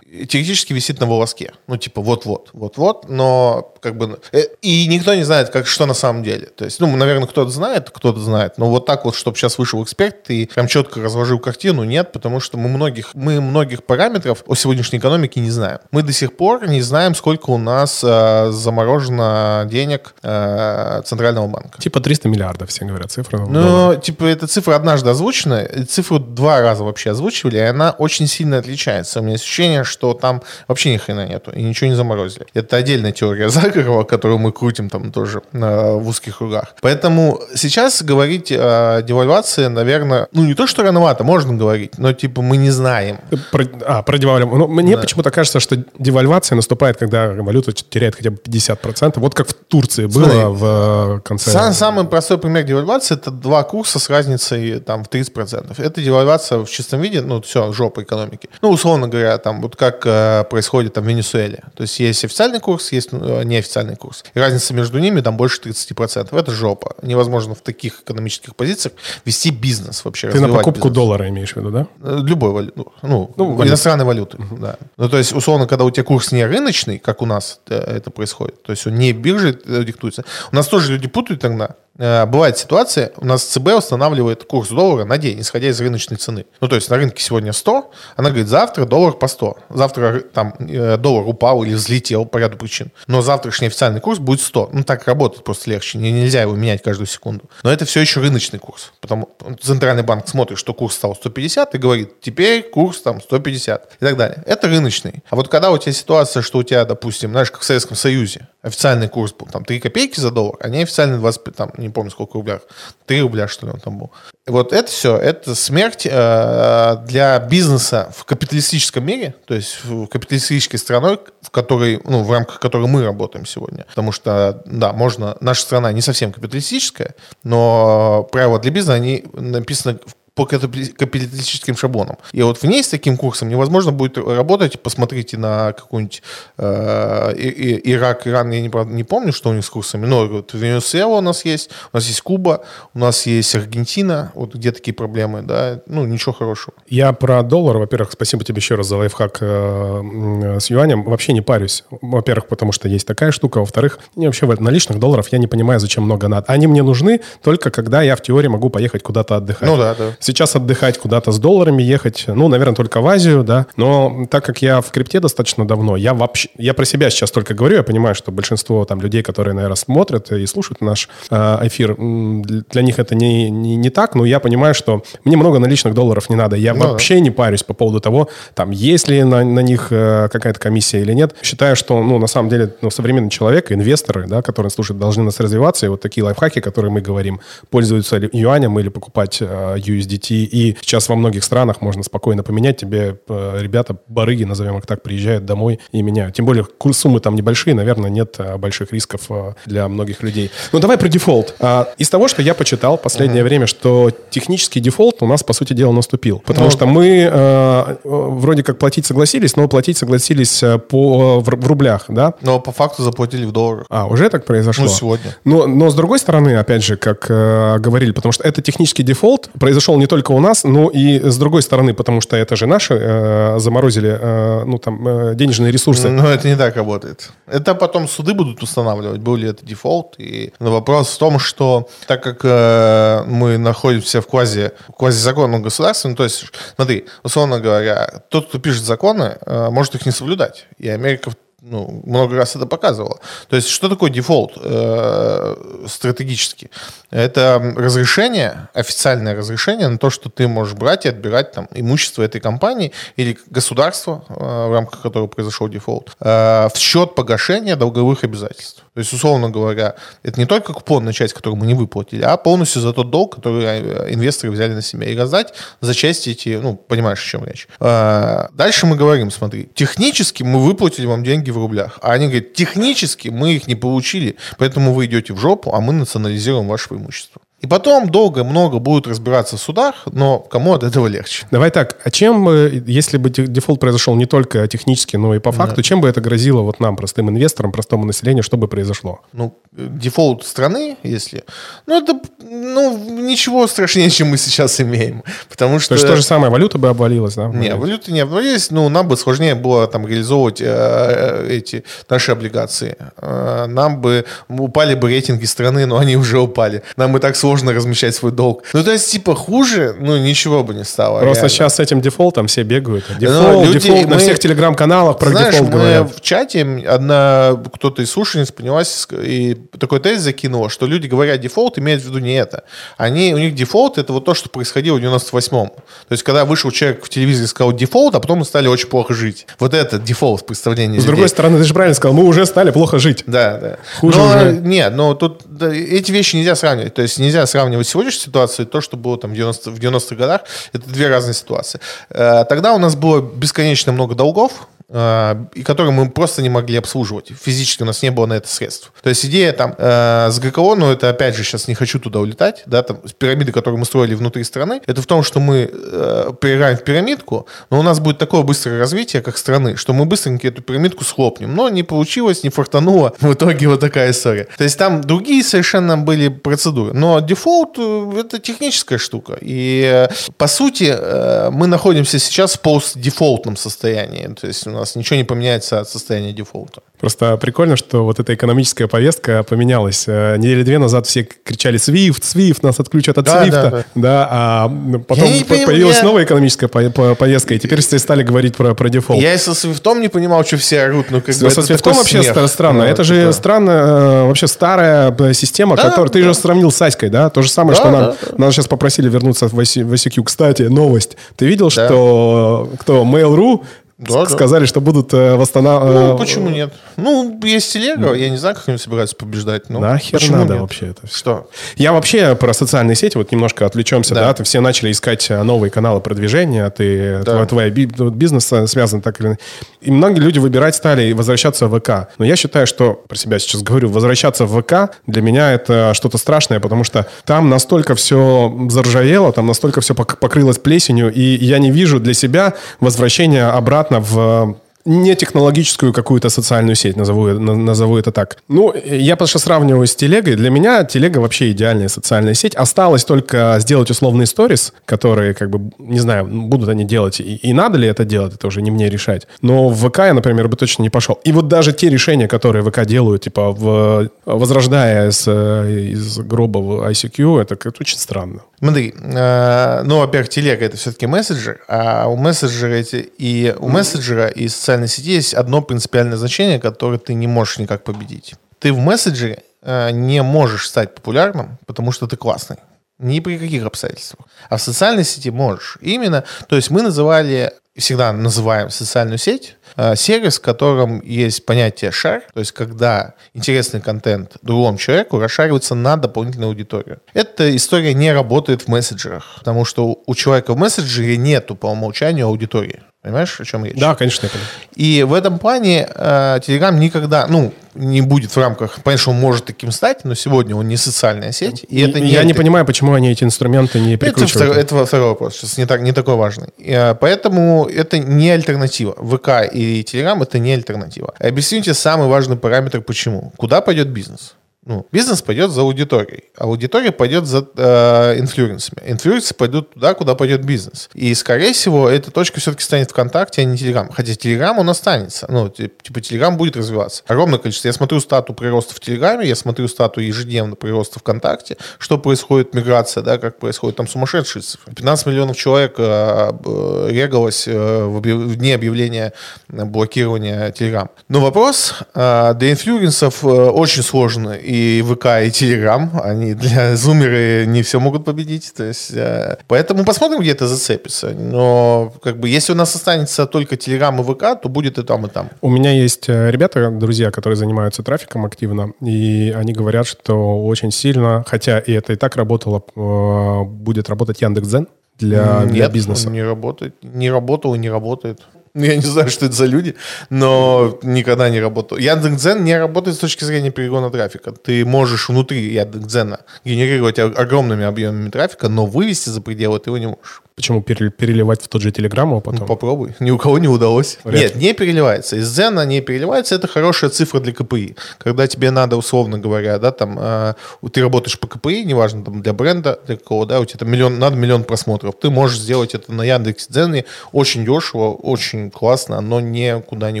теоретически висит на волоске. Ну, типа, вот-вот, вот-вот, но как бы... э, И никто не знает, как, что на самом деле. То есть, ну, наверное, кто-то знает, кто-то знает, но вот так вот, чтобы сейчас вышел эксперт и прям четко разложил картину, нет, потому что мы многих, мы многих параметров о сегодняшней экономике не знаем. Мы до сих пор не знаем, сколько у нас э, заморожено денег э, Центрального банка.
Типа 300 миллиардов, все говорят, цифра.
Ну, типа, эта цифра однажды озвучена, и цифру два раза вообще озвучивали, и она очень сильно отличается. У меня ощущение, что там вообще ни хрена нету, и ничего не заморозили. Это отдельная теория заговора, которую мы крутим там тоже э, в узких кругах. Поэтому сейчас говорить о девальвации, наверное, ну не то, что рановато, можно говорить, но типа мы не знаем.
Про, а, про девальвацию. Ну, мне почему-то кажется, что девальвация наступает, когда валюта теряет хотя бы 50%. Вот как в Турции было
Смотри,
в э, конце...
Сам, самый простой пример девальвации это два курса с разницей там в 30%. Это девальвация в чистом виде, ну все, жопа экономики. Ну, условно говоря, там вот как э, происходит там в Венесуэле. То есть есть официальный курс, есть э, неофициальный курс. И разница между ними там больше 30%. Это жопа. Невозможно в таких экономических позициях вести бизнес вообще.
Ты на покупку
бизнес.
доллара имеешь в виду, да?
Э, Любой валюты. Ну,
Ну, валюты.
иностранной валюты. Да. Ну, то есть, условно, когда у тебя курс не рыночный, как у нас э, это происходит, то есть он не биржей э, диктуется. У нас тоже люди путают иногда. Э, Бывает ситуация, у нас ЦБ устанавливает курс доллара на день, исходя из рыночной цены. Ну, то есть на рынке сегодня 100, она говорит, завтра доллар по 100. Завтра э, там э, доллар упал или взлетел по ряду причин. Но завтрашний официальный курс будет 100. Ну, так работает просто легче. Не- Нельзя его менять каждую секунду. Но это все еще рыночный курс. Потому Центральный банк смотрит, что курс стал 150 и говорит, теперь курс там 150 и так далее. Это рыночный. А вот когда у тебя ситуация, что у тебя, допустим, знаешь, как в Советском Союзе, официальный курс был там 3 копейки за доллар, а неофициальный 25, там, не помню сколько рублях, 3 рубля, что ли, он там был. Вот это все, это смерть э, для бизнеса в капиталистическом мире, то есть в капиталистической страной, в которой, ну, в рамках которой мы работаем сегодня. Потому что, да, можно, наша страна не совсем капиталистическая, но правила для бизнеса, они написаны в по капи- капиталистическим шаблонам. И вот в ней с таким курсом невозможно будет работать. Посмотрите на какой-нибудь э, И- Ирак, Иран, я не, правда, не помню, что у них с курсами, но вот Венесуэла у нас есть, у нас есть Куба, у нас есть Аргентина, вот где такие проблемы, да, ну, ничего хорошего.
Я про доллар, во-первых, спасибо тебе еще раз за лайфхак э, с юанем. Вообще не парюсь. Во-первых, потому что есть такая штука. Во-вторых, мне вообще в наличных долларов я не понимаю, зачем много надо. Они мне нужны только когда я в теории могу поехать куда-то отдыхать.
Ну да, да.
Сейчас отдыхать куда-то с долларами ехать, ну, наверное, только в Азию, да. Но так как я в крипте достаточно давно, я вообще, я про себя сейчас только говорю, я понимаю, что большинство там людей, которые, наверное, смотрят и слушают наш э, эфир, для них это не, не, не так, но я понимаю, что мне много наличных долларов не надо. Я
Ну да.
вообще не парюсь по поводу того, там, есть ли на, на них э, какая-то комиссия или нет. Считаю, что, ну, на самом деле, ну, современный человек, инвесторы, да, которые слушают, должны нас развиваться, и вот такие лайфхаки, которые мы говорим, пользуются юанем или покупать э, USDT, и сейчас во многих странах можно спокойно поменять, тебе э, ребята, барыги, назовем их так, приезжают домой и меняют. Тем более, суммы там небольшие, наверное, нет э, больших рисков э, для многих людей. Ну, давай про дефолт. А, Из того, что я почитал последнее время, что технический дефолт у нас, по сути дела, наступил. Потому
Ну,
что мы э, вроде как платить согласились, но платить согласились по, в, в рублях, да?
Но по факту заплатили в долларах.
А, уже так произошло?
Ну, сегодня.
Но, но с другой стороны, опять же, как э, говорили, потому что это технический дефолт произошел не только у нас, но и с другой стороны, потому что это же наши э, заморозили э, ну, там, э, денежные ресурсы.
Но это не так работает. Это потом суды будут устанавливать, был ли это дефолт. И вопрос в том, что так как э, мы находимся в квази, в квазизаконном государстве, ну, то есть, смотри, условно говоря, тот, кто пишет законы, э, может их не соблюдать. И Америка ну, много раз это показывала. То есть, что такое дефолт э, стратегически? Это разрешение, официальное разрешение на то, что ты можешь брать и отбирать там имущество этой компании или государства, э, в рамках которого произошел дефолт, э, в счет погашения долговых обязательств. То есть, условно говоря, это не только купонная часть, которую мы не выплатили, а полностью за тот долг, который э, инвесторы взяли на себя. И раздать за части эти, ну, понимаешь, о чем речь. Э, Дальше мы говорим, смотри, технически мы выплатили вам деньги в рублях. А они говорят, технически мы их не получили, поэтому вы идете в жопу, а мы национализируем ваше имущество. И потом долго, много будут разбираться в судах, но кому от этого легче?
Давай так, а чем, э, если бы де- дефолт произошел не только технически, но и по факту, чем бы это грозило вот нам, простым инвесторам, простому населению, что бы произошло?
Ну, э, дефолт страны, если... Ну, это, ну, ничего страшнее, чем мы сейчас имеем. Потому что...
То есть то же самое, валюта бы обвалилась, да?
Не, валюты не обвалились, ну, нам бы сложнее было там реализовывать э, э, эти наши облигации. Э, нам бы упали бы рейтинги страны, но они уже упали. Нам бы так сложно сложно размещать свой долг. Ну, то есть, типа, хуже, ну, ничего бы не стало.
Просто
реально.
сейчас с этим дефолтом все бегают. Дефолт,
люди-
дефолт, на
мы-
всех телеграм-каналах про
Знаешь,
дефолт
мы
говорят.
в чате одна кто-то из слушательниц поднялась и такой тезис закинула, что люди говорят дефолт, имеют в виду не это. Они, у них дефолт это вот то, что происходило в 98-м. То есть, когда вышел человек в телевизоре и сказал дефолт, а потом мы стали очень плохо жить. Вот это дефолт в представлении
С
людей.
другой стороны, ты же правильно сказал, мы уже стали плохо жить.
Да, да.
Хуже
но,
уже.
Нет, но тут да, эти вещи нельзя сравнивать. То есть нельзя сравнивать сегодняшнюю ситуацию и то, что было там в 90 в 90-х годах. Это две разные ситуации. Э, Тогда у нас было бесконечно много долгов, и которые мы просто не могли обслуживать. Физически у нас не было на это средств. То есть идея там э, с ГКО, но это опять же сейчас не хочу туда улетать, да, там пирамиды, которые мы строили внутри страны, это в том, что мы э, проиграем в пирамидку, но у нас будет такое быстрое развитие, как страны, что мы быстренько эту пирамидку схлопнем. Но не получилось, не фартануло. В итоге вот такая история. То есть там другие совершенно были процедуры. Но дефолт э, это техническая штука. И э, по сути э, мы находимся сейчас в постдефолтном состоянии. То есть нас ничего не поменяется от состояния дефолта.
Просто прикольно, что вот эта экономическая повестка поменялась. Э, Недели две назад все кричали «Свифт, Свифт, нас отключат от
Да,
Свифта».
да,
Да, а потом по- появилась
я-
новая экономическая по- по- повестка, и теперь все стали говорить про, про дефолт.
Я и со свифтом не понимал, что все орут. Ну, как бы
Со Свифтом вообще
смех.
странно.
Ну,
это же
типа.
странно, э, вообще старая э, система,
Да,
которую ты
да.
же сравнил с Аськой, да? То же самое,
Да,
что нам,
да,
нас сейчас попросили вернуться в ICQ. Кстати, новость. Ты видел,
Да.
что кто Mail.ru
Да,
с-
да.
сказали, что будут э,
Ну,
восстанавливать...
почему нет? Ну, есть телега, я не знаю, как они собираются побеждать. Ну,
Нахер
почему
надо
нет?
вообще это всё?
Что?
Я вообще про социальные сети, вот немножко отвлечемся, да,
Да.
ты все начали искать э, новые каналы продвижения, ты,
Да.
твой, твой бизнес э, связан так или иначе. И многие люди выбирать стали и возвращаться в ВК. Но я считаю, что, про себя сейчас говорю, возвращаться в ВК для меня это что-то страшное, потому что там настолько все заржавело, там настолько все покрылось плесенью, и я не вижу для себя возвращения обратно в не технологическую какую-то социальную сеть, назову, на- назову это так. Ну, я что сравниваю с телегой. Для меня телега вообще идеальная социальная сеть. Осталось только сделать условные сторис, которые, как бы, не знаю, будут они делать. И, и надо ли это делать, это уже не мне решать. Но в ВК я, например, бы точно не пошел. И вот даже те решения, которые ВК делают, типа, в, возрождая с, из гроба в ICQ, это как-то очень странно.
Смотри, э, ну, во-первых, телега это все-таки мессенджер, а у мессенджера эти, и у мессенджера и социальной сети есть одно принципиальное значение, которое ты не можешь никак победить. Ты в мессенджере э, не можешь стать популярным, потому что ты классный. Ни при каких обстоятельствах. А в социальной сети можешь. Именно, то есть мы называли, всегда называем социальную сеть, сервис, в котором есть понятие шар, то есть когда интересный контент другому человеку расшаривается на дополнительную аудиторию. Эта история не работает в мессенджерах, потому что у человека в мессенджере нету по умолчанию аудитории. Понимаешь, о чем речь?
Да, конечно, понимаю.
И в этом плане э, Telegram никогда, ну, не будет в рамках, понятно, что он может таким стать, но сегодня он не социальная сеть. И это не
я не понимаю, почему они эти инструменты не
это
прикручивают.
второй, это второй вопрос, сейчас не, так, не такой важный. Э, Поэтому это не альтернатива. ВК и Telegram это не альтернатива. Объясните самый важный параметр, почему. Куда пойдет бизнес? Ну, бизнес пойдет за аудиторией, а аудитория пойдет за э, инфлюенсами. Инфлюенсы пойдут туда, куда пойдет бизнес. И, скорее всего, эта точка все-таки станет ВКонтакте, а не Телеграм. Хотя Телеграм, он останется. Ну, ти- типа, Телеграм будет развиваться. Огромное количество. Я смотрю стату прироста в Телеграме, я смотрю стату ежедневно прироста ВКонтакте, что происходит, миграция, да, как происходит. Там сумасшедшие цифры. 15 миллионов человек э, регалось э, в, объяв- в дни объявления блокирования Телеграм. Но вопрос э, для инфлюенсов э, очень сложно. И ВК, и Телеграм, они для зумеры не все могут победить. То есть, э, поэтому посмотрим, где это зацепится. Но как бы, если у нас останется только Телеграм и ВК, то будет и там, и там.
У меня есть э, ребята, друзья, которые занимаются трафиком активно, и они говорят, что очень сильно, хотя и это и так работало, э, будет работать Яндекс.Дзен для, для
Нет,
бизнеса.
он не работает. Не работал и не работает. Я не знаю, что это за люди, но никогда не работал. Яндекс.Дзен не работает с точки зрения перегона трафика. Ты можешь внутри Яндекс.Дзена генерировать огромными объемами трафика, но вывести за пределы ты его не можешь.
Почему пере- переливать в тот же Телеграм, а потом?
Попробуй. Ни у кого не удалось.
Вряд
Нет, не переливается. Из Дзена не переливается. Это хорошая цифра для КПИ. Когда тебе надо, условно говоря, да, там, э, ты работаешь по КПИ, неважно, там, для бренда, для какого, да, у тебя там миллион, надо миллион просмотров. Ты можешь сделать это на Яндекс Дзене очень дешево, очень классно, но никуда не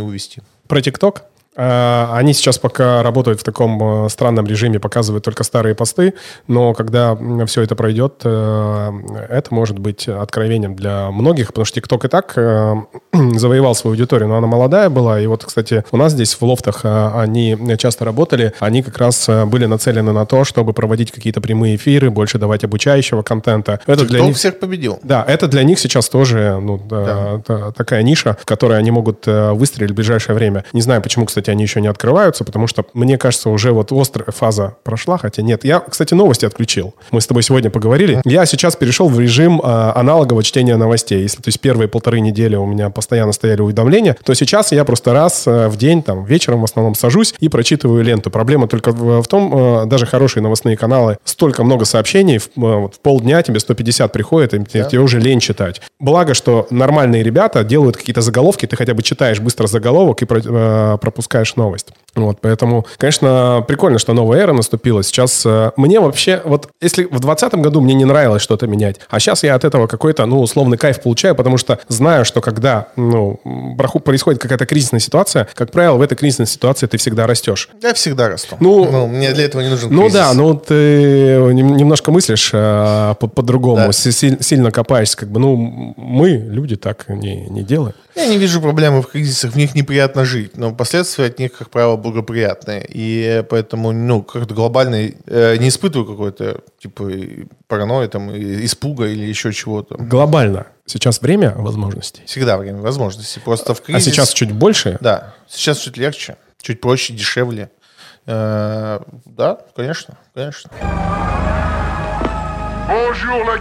увести.
Про ТикТок? А, Они сейчас пока работают в таком э, странном режиме, показывают только старые посты, но когда все это пройдет, э, это может быть откровением для многих, потому что ТикТок и так э, завоевал свою аудиторию, но она молодая была, и вот, кстати, у нас здесь в лофтах э, они часто работали, они как раз э, были нацелены на то, чтобы проводить какие-то прямые эфиры, больше давать обучающего контента. Это для
Кто
них
всех победил?
да, это для них сейчас тоже ну, да, та- такая ниша, в которой они могут э, выстрелить в ближайшее время. Не знаю, почему, кстати, они еще не открываются, потому что, мне кажется, уже вот острая фаза прошла, хотя нет. Я, кстати, новости отключил. Мы с тобой сегодня поговорили. Я сейчас перешел в режим э, аналогового чтения новостей. Если, то есть, первые полторы недели у меня постоянно стояли уведомления, то сейчас я просто раз э, в день, там, вечером в основном сажусь и прочитываю ленту. Проблема только в, в том, э, даже хорошие новостные каналы, столько много сообщений, в, э, вот в полдня тебе 150 приходит, и тебе, тебе уже лень читать. Благо, что нормальные ребята делают какие-то заголовки, ты хотя бы читаешь быстро заголовок и про- э, пропускаешь новость. Вот, поэтому, конечно, прикольно, что новая эра наступила. Сейчас э, мне вообще, вот если в 2020 году мне не нравилось что-то менять, а сейчас я от этого какой-то, ну, условный кайф получаю, потому что знаю, что когда, ну, происходит какая-то кризисная ситуация, как правило, в этой кризисной ситуации ты всегда растешь.
Я всегда расту.
Ну,
мне для этого не нужен
Ну
кризис.
да, ну ты нем- немножко мыслишь э, по- по-другому,
Да.
си- си- сильно копаешься, как бы, ну, мы, люди, так не, не делаем.
Я не вижу проблемы в кризисах, в них неприятно жить, но последствия от них, как правило, благоприятные. И поэтому, ну, как-то глобально э, не испытываю какой-то, типа, паранойи, там, испуга или еще чего-то.
Глобально сейчас время возможностей.
Всегда время возможностей. Просто в
А
кризис...
сейчас чуть больше.
Да, сейчас чуть легче, чуть проще, дешевле. Э, да, конечно, конечно.
Bonjour la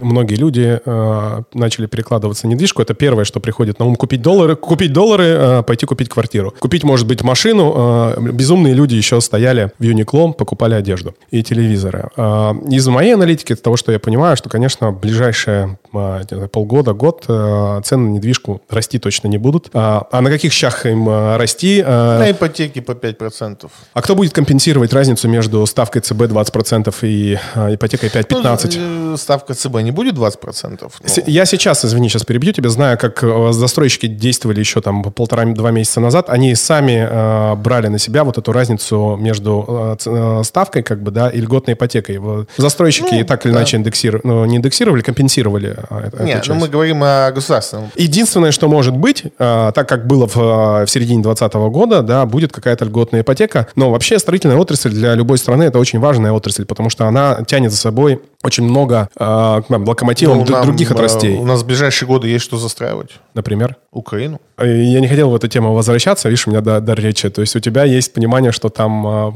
Многие люди э, начали перекладываться в недвижку. Это первое, что приходит на ум. Купить доллары, купить доллары, э, пойти купить квартиру. Купить, может быть, машину. Э, безумные люди еще стояли в Юникло, покупали одежду и телевизоры. Э, из моей аналитики, из того, что я понимаю, что, конечно, в ближайшие э, полгода, год э, цены на недвижку расти точно не будут. А, а на каких щах им э, расти? э,
На ипотеке по 5%.
а кто будет компенсировать разницу между ставкой ЦБ 20% и э, ипотекой 5-15%?
Ну, э, ставка ЦБ не будет 20%. ну,
С- Я сейчас, извини, сейчас перебью тебя, знаю, как э, застройщики действовали еще там полтора-два месяца назад. Они сами э, брали на себя вот эту разницу между э, э, ставкой, как бы, да, и льготной ипотекой. Застройщики
Ну,
так или
да.
иначе индексировали, ну, не индексировали, компенсировали э, эту
Нет,
часть.
ну мы говорим о государственном.
Единственное, что может быть, э, так как было в, в середине 2020 года, да, будет какая-то льготная ипотека. Но вообще строительная отрасль для любой страны это очень важная отрасль, потому что она тянет за собой очень много э, локомотивов
Ну, нам,
других
э,
отраслей.
У нас в ближайшие годы есть что застраивать.
Например?
Украину.
Э, Я не хотел в эту тему возвращаться, видишь, у меня дар, дар речи. То есть у тебя есть понимание, что там э,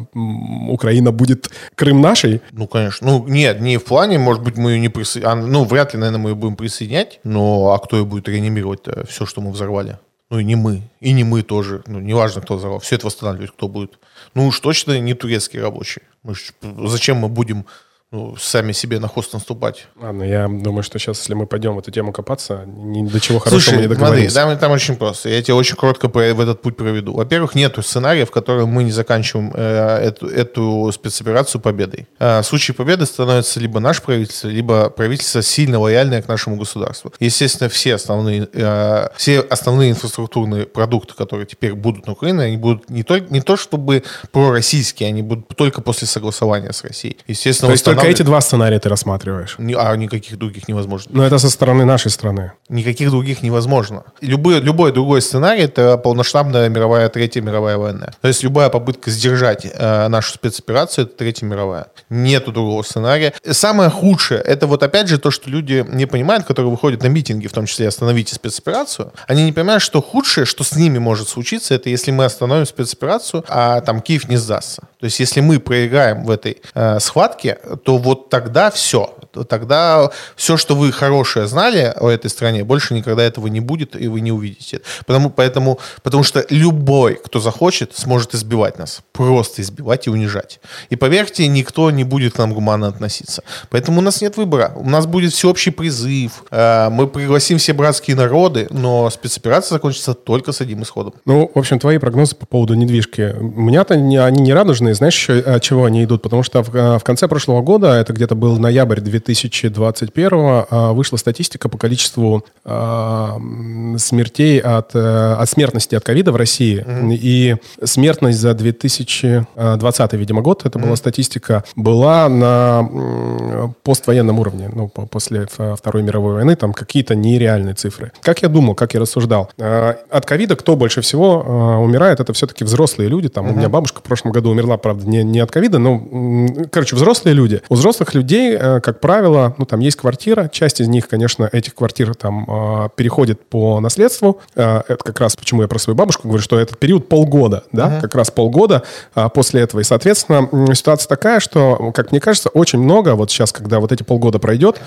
Украина будет Крым нашей?
Ну, конечно. Ну, нет, не в плане, может быть, мы ее не присоединим. Ну, вряд ли, наверное, мы ее будем присоединять. Но а кто ее будет реанимировать все, что мы взорвали? Ну, и не мы. И не мы тоже. Ну, неважно, кто взорвал. Все это восстанавливать кто будет. Ну, уж точно не турецкие рабочие. Мы ж- зачем мы будем ну, сами себе на хвост наступать?
Ладно, я думаю, что сейчас, если мы пойдем в эту тему копаться, ни до чего хорошего
Слушай,
мы не
смотри,
договоримся.
там, там очень просто. Я тебе очень коротко в этот путь проведу. Во-первых, нету сценария, в котором мы не заканчиваем э, эту, эту спецоперацию победой. Э, в случае победы становится либо наше правительство, либо правительство сильно лояльное к нашему государству. Естественно, все основные, э, все основные инфраструктурные продукты, которые теперь будут на Украине, они будут не то, не то чтобы пророссийские, они будут только после согласования с Россией. Естественно,
То есть только эти два сценария ты рассматриваешь?
Ни- А никаких других невозможно.
Но это со стороны нашей страны.
Никаких других невозможно. Любой, любой другой сценарий – это полномасштабная мировая, Третья мировая война. То есть любая попытка сдержать э, нашу спецоперацию – это Третья мировая. Нету другого сценария. Самое худшее – это вот опять же то, что люди не понимают, которые выходят на митинги, в том числе «Остановите спецоперацию». Они не понимают, что худшее, что с ними может случиться, это если мы остановим спецоперацию, а там Киев не сдастся. То есть если мы проиграем в этой э, схватке, то вот тогда все. Тогда все, что вы хорошее знали о этой стране, больше никогда этого не будет, и вы не увидите. Потому, поэтому, потому что любой, кто захочет, сможет избивать нас. Просто избивать и унижать. И поверьте, никто не будет к нам гуманно относиться. Поэтому у нас нет выбора. У нас будет всеобщий призыв. э, Мы пригласим все братские народы, но спецоперация закончится только с одним исходом.
Ну, в общем, твои прогнозы по поводу недвижки. У меня-то они не радужные. Знаешь, от чего они идут? Потому что в, э, в конце прошлого года года, это где-то был ноябрь 2021, а, вышла статистика по количеству а, смертей от, э, от смертности от ковида в России. И смертность за 2020, видимо, год, это была статистика, была на поствоенном уровне, ну, по- после Второй мировой войны, там какие-то нереальные цифры. Как я думал, как я рассуждал, э, от ковида кто больше всего э, умирает, это все-таки взрослые люди. Там у меня бабушка в прошлом году умерла, правда, не, не от ковида, но, короче, взрослые люди. У взрослых людей, э, как правило, ну, там есть квартира, часть из них, конечно, этих квартир там э, переходит по наследству. Э, Это как раз почему я про свою бабушку говорю, что этот период полгода, да, как раз полгода а, после этого. И, соответственно, ситуация такая, что, как мне кажется, очень много, вот сейчас, когда вот эти полгода пройдет,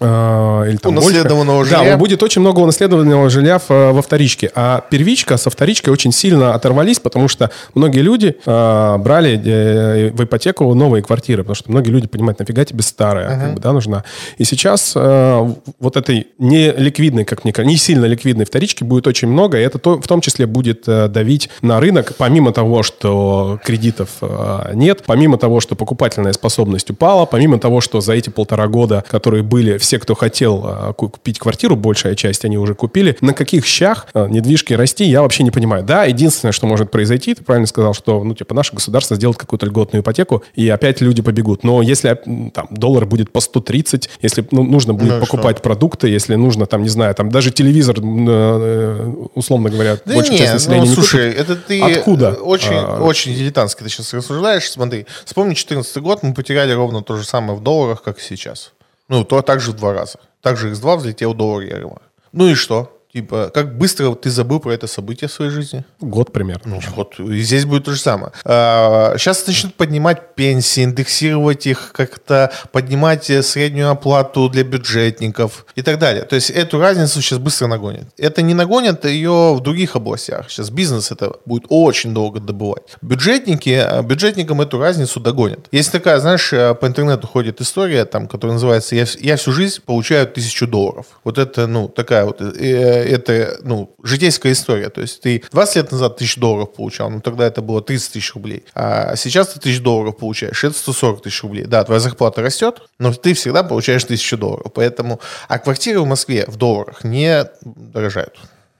э, или там больше,
Унаследованного
да,
жилья.
будет очень много унаследованного жилья в, во вторичке. А первичка со вторичкой очень сильно оторвались, потому что многие люди э, брали э, в ипотеку новые квартиры, потому что многие люди понимают, нафига тебе старая, как бы, да, нужна. И сейчас э, вот этой не ликвидной, как мне кажется, не сильно ликвидной вторички будет очень много, и это то- в том числе будет э, давить на рынок, помимо того, что кредитов э, нет, помимо того, что покупательная способность упала, помимо того, что за эти полтора года, которые были, все, кто хотел э, ку- купить квартиру, большая часть, они уже купили. На каких щах э, недвижки расти, я вообще не понимаю. Да, единственное, что может произойти, ты правильно сказал, что, ну, типа, наше государство сделает какую-то льготную ипотеку, и опять люди побегут. Но если м, там доллар будет по 130, если ну, нужно будет
Ну
покупать продукты, если нужно, там, не знаю, там даже телевизор, м, э, условно говоря,
Да
большая
не,
часть населения
ну,
не
слушай,
купит.
это ты
Откуда?
э, очень,
А.
очень дилетантски ты сейчас рассуждаешь. Смотри, вспомни 2014 год, мы потеряли ровно то же самое в долларах, как сейчас. Ну, то также в два раза. Также X2 взлетел доллар евро. Ну и что? Типа, как быстро ты забыл про это событие в своей жизни?
Год примерно.
Ну, вот и здесь будет то же самое. А, Сейчас начнут поднимать пенсии, индексировать их, как-то поднимать э, среднюю оплату для бюджетников и так далее. То есть эту разницу сейчас быстро нагонят. Это не нагонят ее в других областях. Сейчас бизнес это будет очень долго добывать. Бюджетники, э, бюджетникам эту разницу догонят. Есть такая, знаешь, э, по интернету ходит история, там, которая называется «Я, вс- я всю жизнь получаю тысячу долларов». Вот это, ну, такая вот, э, это, ну, житейская история. То есть ты 20 лет назад тысячу долларов получал, ну, тогда это было 30 тысяч рублей. А сейчас ты тысячу долларов получаешь, это 140 тысяч рублей. Да, твоя зарплата растет, но ты всегда получаешь тысячу долларов. Поэтому, а квартиры в Москве в долларах не дорожают.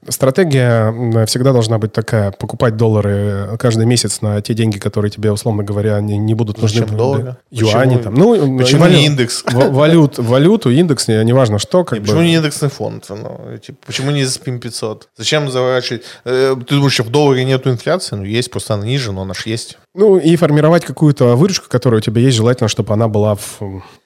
Стратегия всегда должна быть такая, покупать доллары каждый месяц на те деньги, которые тебе, условно говоря, не, не будут нужны.
Зачем доллары?
Юани
Почему-
там. Ну,
почему
валю-
не индекс?
ва- Валют, валюту, индекс, не- неважно что. Как
Почему
бы.
не индексный фонд? Ну, типа, почему не спим 500? Зачем заворачивать? Э, ты думаешь, что в долларе нету инфляции? Ну, есть, просто она ниже, но она же есть.
Ну, и формировать какую-то выручку, которая у тебя есть, желательно, чтобы она была в...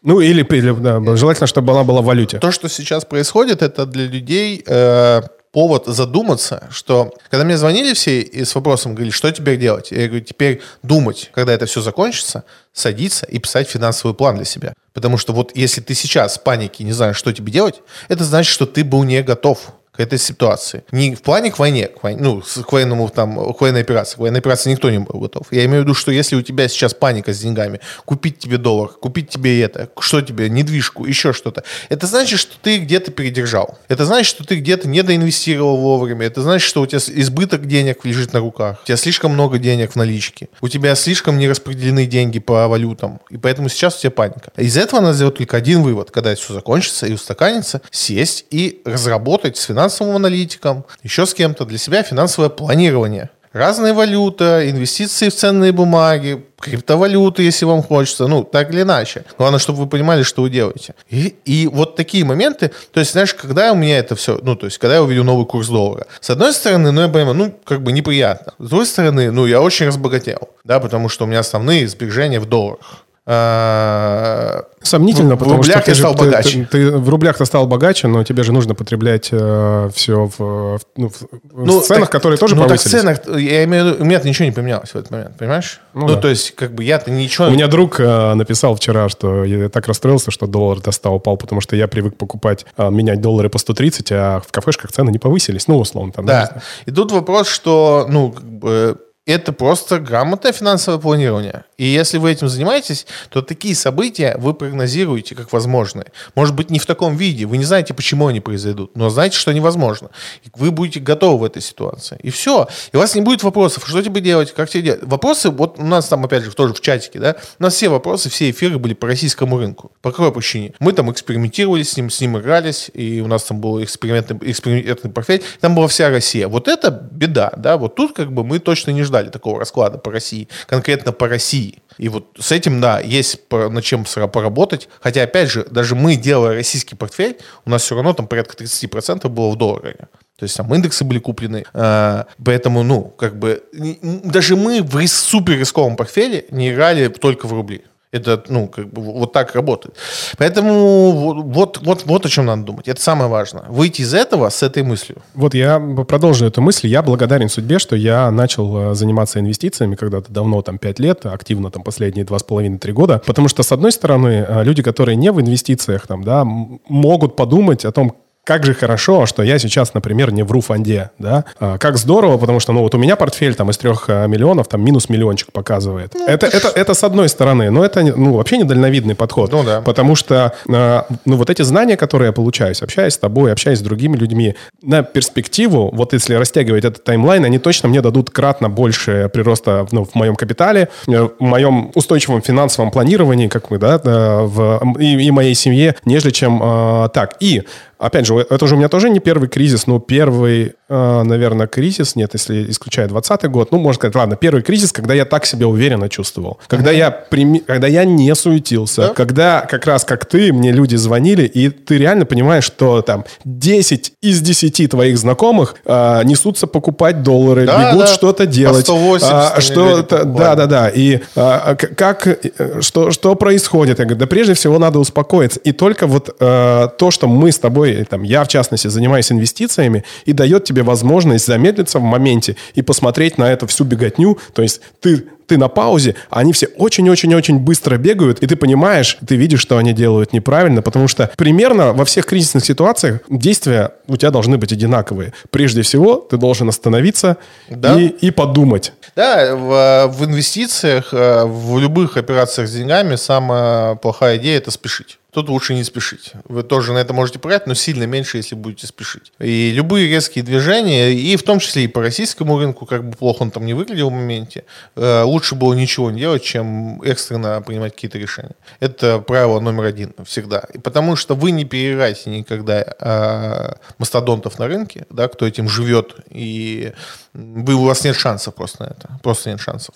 Ну, или, или, да, желательно, чтобы она была в валюте.
То, что сейчас происходит, это для людей э, повод задуматься, что когда мне звонили все и с вопросом говорили, что теперь делать, я говорю, теперь думать, когда это все закончится, садиться и писать финансовый план для себя. Потому что вот если ты сейчас в панике не знаешь, что тебе делать, это значит, что ты был не готов к этой ситуации. Не в плане к войне, к войне ну, к военному, там, к военной операции. К военной операции никто не готов. Я имею в виду, что если у тебя сейчас паника с деньгами, купить тебе доллар, купить тебе это, что тебе, недвижку, еще что-то, это значит, что ты где-то передержал. Это значит, что ты где-то не доинвестировал вовремя. Это значит, что у тебя избыток денег лежит на руках. У тебя слишком много денег в наличке. У тебя слишком не распределены деньги по валютам. И поэтому сейчас у тебя паника. Из этого надо сделать только один вывод. Когда это все закончится и устаканится, сесть и разработать с финансовым аналитиком, еще с кем-то для себя финансовое планирование. Разная валюта, инвестиции в ценные бумаги, криптовалюты, если вам хочется, ну, так или иначе. Главное, чтобы вы понимали, что вы делаете. И, и вот такие моменты, то есть, знаешь, когда у меня это все, ну, то есть, когда я увидел новый курс доллара, с одной стороны, ну, я понимаю, ну, как бы неприятно. С другой стороны, ну, я очень разбогател, да, потому что у меня основные сбережения в долларах. А,
Сомнительно,
в
потому
рублях
что ты,
я
же-
стал
ты-
богаче.
Ты, ты в рублях ты стал богаче, но тебе же нужно потреблять все в, в- ну, в- в ценах,
так-
которые тоже
ну, так в
повысились.
ценах, я имею в виду, у меня ничего не поменялось в этот момент, понимаешь?
Ну
Ну,
да.
то есть, как бы я-то ничего...
У меня друг э, написал вчера, что я так расстроился, что доллар до 100 упал, потому что я привык покупать, э, менять доллары по 130, а в кафешках цены не повысились. Ну, условно, там.
Да. И тут вопрос, что, ну, как бы, Это просто грамотное финансовое планирование. И если вы этим занимаетесь, то такие события вы прогнозируете как возможные. Может быть, не в таком виде. Вы не знаете, почему они произойдут, но знаете, что невозможно. Вы будете готовы в этой ситуации. И все. И у вас не будет вопросов, что тебе делать, как тебе делать. Вопросы, вот у нас там, опять же, тоже в чатике, да, у нас все вопросы, все эфиры были по российскому рынку. По какой причине? Мы там экспериментировали с ним, с ним игрались, и у нас там был экспериментный, экспериментный портфель, там была вся Россия. Вот это беда, да, вот тут как бы мы точно не ждали такого расклада по России, конкретно по России. И вот с этим, да, есть над чем поработать. Хотя, опять же, даже мы, делая российский портфель, у нас все равно там порядка 30% было в долларе. То есть там индексы были куплены. Э, поэтому, ну, как бы, даже мы в супер рисковом портфеле не играли только в рубли. Это, ну, как бы вот так работает. Поэтому вот, вот, вот о чем надо думать. Это самое важное. Выйти из этого с этой мыслью.
Вот я продолжу эту мысль. Я благодарен судьбе, что я начал э, заниматься инвестициями когда-то давно, там, 5 лет, активно там последние 2,5-3 года. Потому что, с одной стороны, э, люди, которые не в инвестициях, там, да, могут подумать о том, как же хорошо, что я сейчас, например, не вру фонде, да? А, как здорово, потому что, ну, вот у меня портфель там из трех а, миллионов, там минус миллиончик показывает. Ну, это, это, это с одной стороны, но это, ну, вообще недальновидный подход.
Ну, да.
Потому что, а, ну, вот эти знания, которые я получаю, общаясь с тобой, общаясь с другими людьми, на перспективу, вот если растягивать этот таймлайн, они точно мне дадут кратно больше прироста, ну, в моем капитале, э, в моем устойчивом финансовом планировании, как мы, да, в, и, и моей семье, нежели чем э, так. И Опять же, это уже у меня тоже не первый кризис, но первый, э, наверное, кризис, нет, если исключая 20 год, ну, можно сказать, ладно, первый кризис, когда я так себя уверенно чувствовал. Когда, я, прими, когда я не суетился, да? когда как раз как ты, мне люди звонили, и ты реально понимаешь, что там 10 из 10 твоих знакомых э, несутся покупать доллары, да, бегут да. что-то делать. По 180 а, что да, да, да. И а, как, э, что, что происходит? Я говорю, да прежде всего надо успокоиться. И только вот а, то, что мы с тобой который, там, я в частности, занимаюсь инвестициями, и дает тебе возможность замедлиться в моменте и посмотреть на эту всю беготню. То есть ты ты на паузе, а они все очень-очень-очень быстро бегают, и ты понимаешь, ты видишь, что они делают неправильно, потому что примерно во всех кризисных ситуациях действия у тебя должны быть одинаковые. Прежде всего, ты должен остановиться да. и, и подумать.
Да, в, в инвестициях, э, в любых операциях с деньгами самая плохая идея – это спешить. Тут лучше не спешить. Вы тоже на это можете проект, но сильно меньше, если будете спешить. И любые резкие движения, и в том числе и по российскому рынку, как бы плохо он там не выглядел в моменте, э, лучше было ничего не делать, чем экстренно принимать какие-то решения. Это правило номер один всегда. И потому что вы не переиграете никогда э, мастодонтов на рынке, да, кто этим живет, и вы, у вас нет шансов просто на это. Просто нет шансов.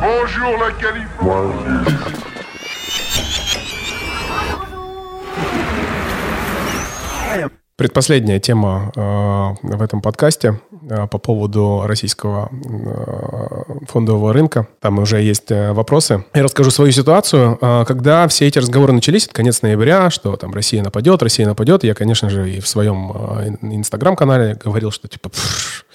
Bonjour, la Californie. Bonjour.
Предпоследняя тема э, в этом подкасте э, по поводу российского э, фондового рынка. Там уже есть э, вопросы. Я расскажу свою ситуацию. Э, когда все эти разговоры начались, это конец ноября, что там Россия нападет, Россия нападет, я, конечно же, и в своем э, инстаграм-канале говорил, что типа...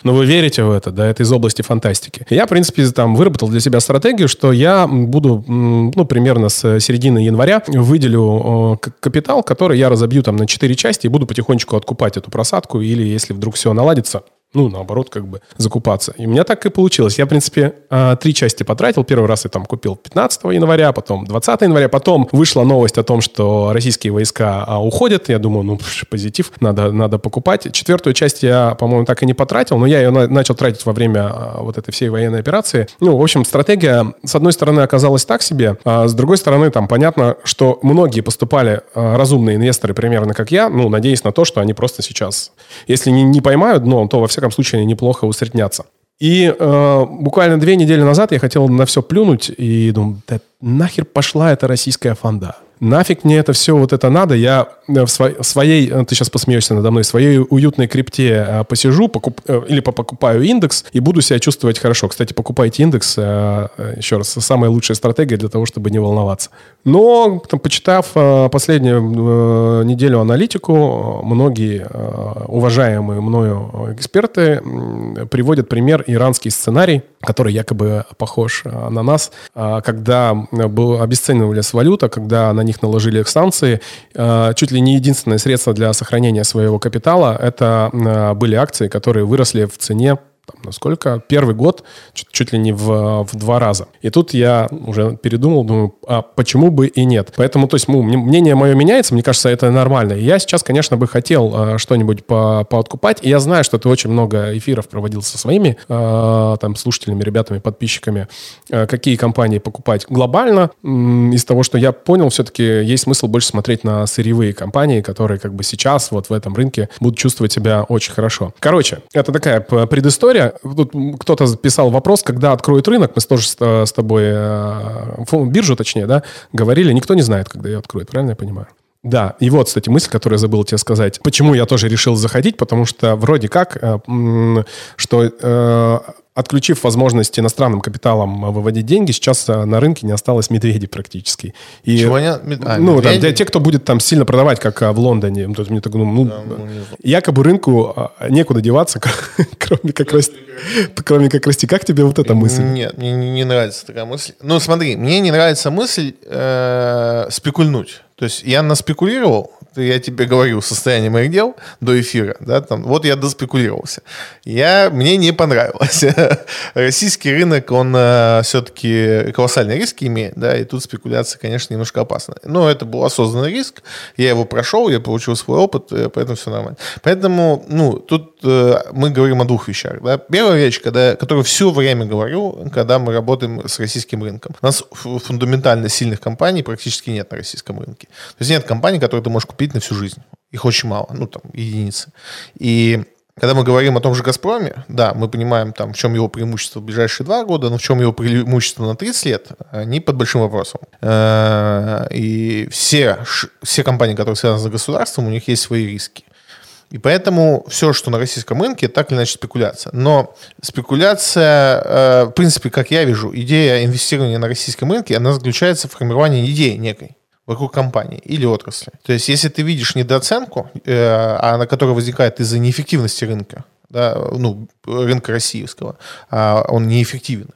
Но вы верите в это, да, это из области фантастики. Я, в принципе, там выработал для себя стратегию, что я буду, ну, примерно с середины января выделю капитал, который я разобью там на 4 части и буду потихонечку откупать эту просадку, или если вдруг все наладится, ну, наоборот, как бы закупаться. И у меня так и получилось. Я, в принципе, а, три части потратил. Первый раз я там купил 15 января, потом 20 января, потом вышла новость о том, что российские войска а, уходят. Я думаю, ну, позитив, надо, надо покупать. Четвертую часть я, по-моему, так и не потратил, но я ее начал тратить во время а, вот этой всей военной операции. Ну, в общем, стратегия, с одной стороны, оказалась так себе, а с другой стороны, там понятно, что многие поступали разумные инвесторы, примерно как я, ну, надеясь на то, что они просто сейчас, если не, не поймают дно, то во всяком всяком случае, неплохо усредняться. И э, буквально две недели назад я хотел на все плюнуть и думаю, да нахер пошла эта российская фонда нафиг мне это все вот это надо, я э, в своей, э, ты сейчас посмеешься надо мной, в своей уютной крипте э, посижу покуп, или покупаю индекс и буду себя чувствовать хорошо. Кстати, покупайте индекс, еще раз, самая лучшая стратегия для того, чтобы не волноваться. Но, там, почитав последнюю неделю аналитику, многие уважаемые мною эксперты приводят пример иранский сценарий, который якобы похож на нас, когда был обесценивалась валюта, когда на них них наложили санкции. Э, чуть ли не единственное средство для сохранения своего капитала – это э, были акции, которые выросли в цене там, насколько первый год чуть, чуть ли не в, в два раза. И тут я уже передумал, думаю, а почему бы и нет? Поэтому, то есть, ну, мне- мнение мое меняется, мне кажется, это нормально. Я сейчас, конечно, бы хотел э, что-нибудь по, пооткупать. И я знаю, что ты очень много эфиров проводил со своими э, там слушателями, ребятами, подписчиками, э, какие компании покупать глобально. Из того, что я понял, все-таки есть смысл больше смотреть на сырьевые компании, которые как бы сейчас вот в этом рынке будут чувствовать себя очень хорошо. Короче, это такая п- предыстория. Тут кто-то писал вопрос, когда откроют рынок. Мы тоже с, э, тобой, э, биржу точнее, да, говорили. Никто не знает, когда ее откроют, правильно я понимаю? Да, и вот, кстати, мысль, которую я забыл тебе сказать. Почему я тоже решил заходить? Потому что вроде как, э, что отключив возможность иностранным капиталам э, выводить деньги, сейчас э, на рынке не осталось медведей практически. И,
Чего не- мед- а,
ну, там,
медведи?
те, те, кто будет там сильно продавать, как э, в Лондоне, ну, то есть мне так, ну, ну,
ну, не знаю.
якобы рынку некуда деваться, кроме как расти. Кроме как расти. Как тебе вот эта мысль?
Нет, мне не, нравится такая мысль. Ну, смотри, мне не нравится мысль э, спекульнуть. То есть я наспекулировал, я тебе говорил состояние моих дел до эфира, да, там, вот я доспекулировался. Я, мне не понравилось. Российский рынок, он все-таки колоссальные риски имеет, да, и тут спекуляция, конечно, немножко опасна. Но это был осознанный риск, я его прошел, я получил свой опыт, э, поэтому все нормально. Поэтому, ну, тут э, мы говорим о двух вещах, да. Первая вещь, когда, которую все время говорю, когда мы работаем с российским рынком. У нас фу- фундаментально сильных компаний практически нет на российском рынке. То есть нет компаний, которые ты можешь купить на всю жизнь. Их очень мало, ну, там, единицы. И когда мы говорим о том же «Газпроме», да, мы понимаем, там, в чем его преимущество в ближайшие два года, но в чем его преимущество на 30 лет, они под большим вопросом. Э, И все, все компании, которые связаны с государством, у них есть свои риски. И поэтому все, что на российском рынке, так или иначе спекуляция. Но спекуляция, э, в принципе, как я вижу, идея инвестирования на российском рынке, она заключается в формировании идеи некой вокруг компании или отрасли. То есть, если ты видишь недооценку, э, а она которая возникает из-за неэффективности рынка, да, ну, рынка российского, а он неэффективен,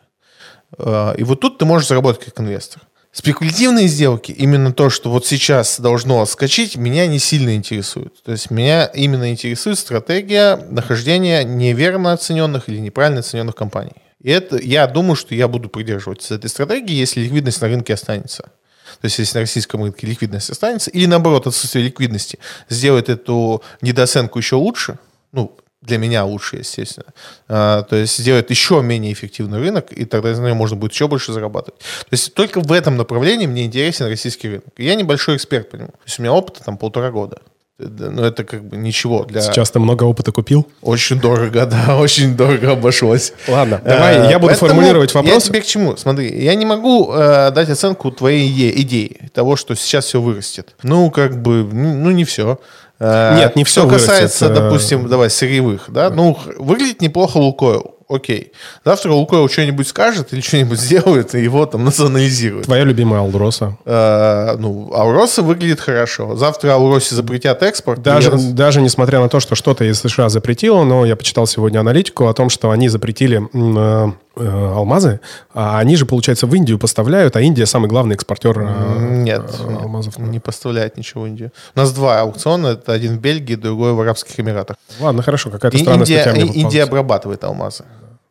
Э, И вот тут ты можешь заработать как инвестор. Спекулятивные сделки, именно то, что вот сейчас должно скачать, меня не сильно интересует. То есть меня именно интересует стратегия нахождения неверно оцененных или неправильно оцененных компаний. И это, я думаю, что я буду придерживаться этой стратегии, если ликвидность на рынке останется. То есть, если на российском рынке ликвидность останется, или наоборот, отсутствие ликвидности сделает эту недооценку еще лучше, ну, для меня лучше, естественно. А, то есть сделает еще менее эффективный рынок, и тогда из него можно будет еще больше зарабатывать. То есть только в этом направлении мне интересен российский рынок. Я небольшой эксперт по нему. То есть у меня опыта там полтора года. Но это как бы ничего для...
Сейчас ты много опыта купил?
Очень дорого, да, очень дорого обошлось.
Ладно, давай
Э,
я буду формулировать вопрос.
Я тебе к чему? Смотри, я не могу э, дать оценку твоей идеи, того, что сейчас все вырастет. Ну, как бы, ну, не все.
Нет, не всё
Что касается,
э,
допустим, давай, сырьевых, да, ну, выглядит неплохо Лукойл. Окей. Завтра Лукойл что-нибудь скажет или что-нибудь сделает, и его там национализируют.
Твоя любимая Алдроса.
Э, ну, Ауроса выглядит хорошо. Завтра Ауросе запретят экспорт.
Даже,
я-
даже несмотря на то, что что-то из США запретило, но я почитал сегодня аналитику о том, что они запретили э, алмазы, а они же, получается, в Индию поставляют, а Индия самый главный экспортер э,
Нет,
э,
нет,
алмазов.
не поставляет ничего в Индию. У нас два аукциона, это один в Бельгии, другой в Арабских Эмиратах.
Ладно, хорошо, какая-то странная
Индия,
статья.
Индия обрабатывает алмазы.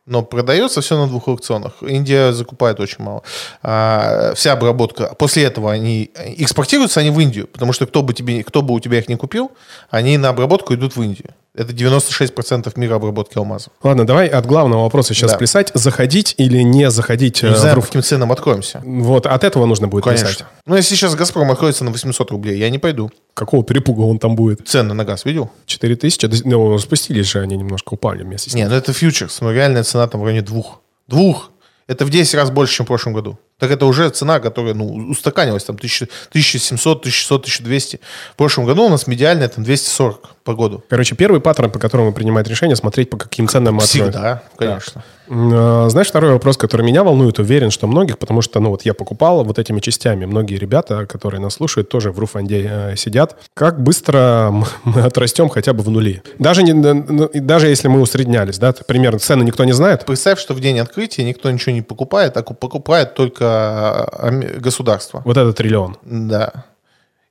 Но продается все на двух аукционах. Индия закупает очень мало. А, вся обработка. После этого они экспортируются они в Индию, потому что кто бы, тебе, кто бы у тебя их не купил, они на обработку идут в Индию. Это 96% мира обработки алмазов.
Ладно, давай от главного вопроса сейчас
Да.
плясать. Заходить или не заходить э,
Не знаю,
в
каким ценам откроемся.
Вот, от этого нужно будет
Конечно.
плясать.
Ну, если сейчас «Газпром» откроется на 800 рублей, я не пойду.
Какого перепуга он там будет?
Цены на газ видел?
4000? Да, Ну, спустились же они немножко, упали вместе с ним.
Не, ну это фьючерс, но реальная цена там в районе двух. Двух! Это в 10 раз больше, чем в прошлом году. Так это уже цена, которая, ну, устаканилась, там, 1000 1700, 1600, 1200. В прошлом году у нас медиальная, там, 240 по году.
Короче, первый паттерн, по которому принимать решение, смотреть, по каким ценам мы.
Всегда, конечно.
М, э, Знаешь, второй вопрос, который меня волнует, уверен, что многих, потому что, ну, вот я покупал вот этими частями. Многие ребята, которые нас слушают, тоже в Руфанде э, сидят. Как быстро мы отрастем хотя бы в нули? Даже, не, даже если мы усреднялись, да, примерно цены никто не знает.
Представь, что в день открытия никто ничего не покупает, а ку- покупает только а, ами- государство.
Вот это триллион.
Да.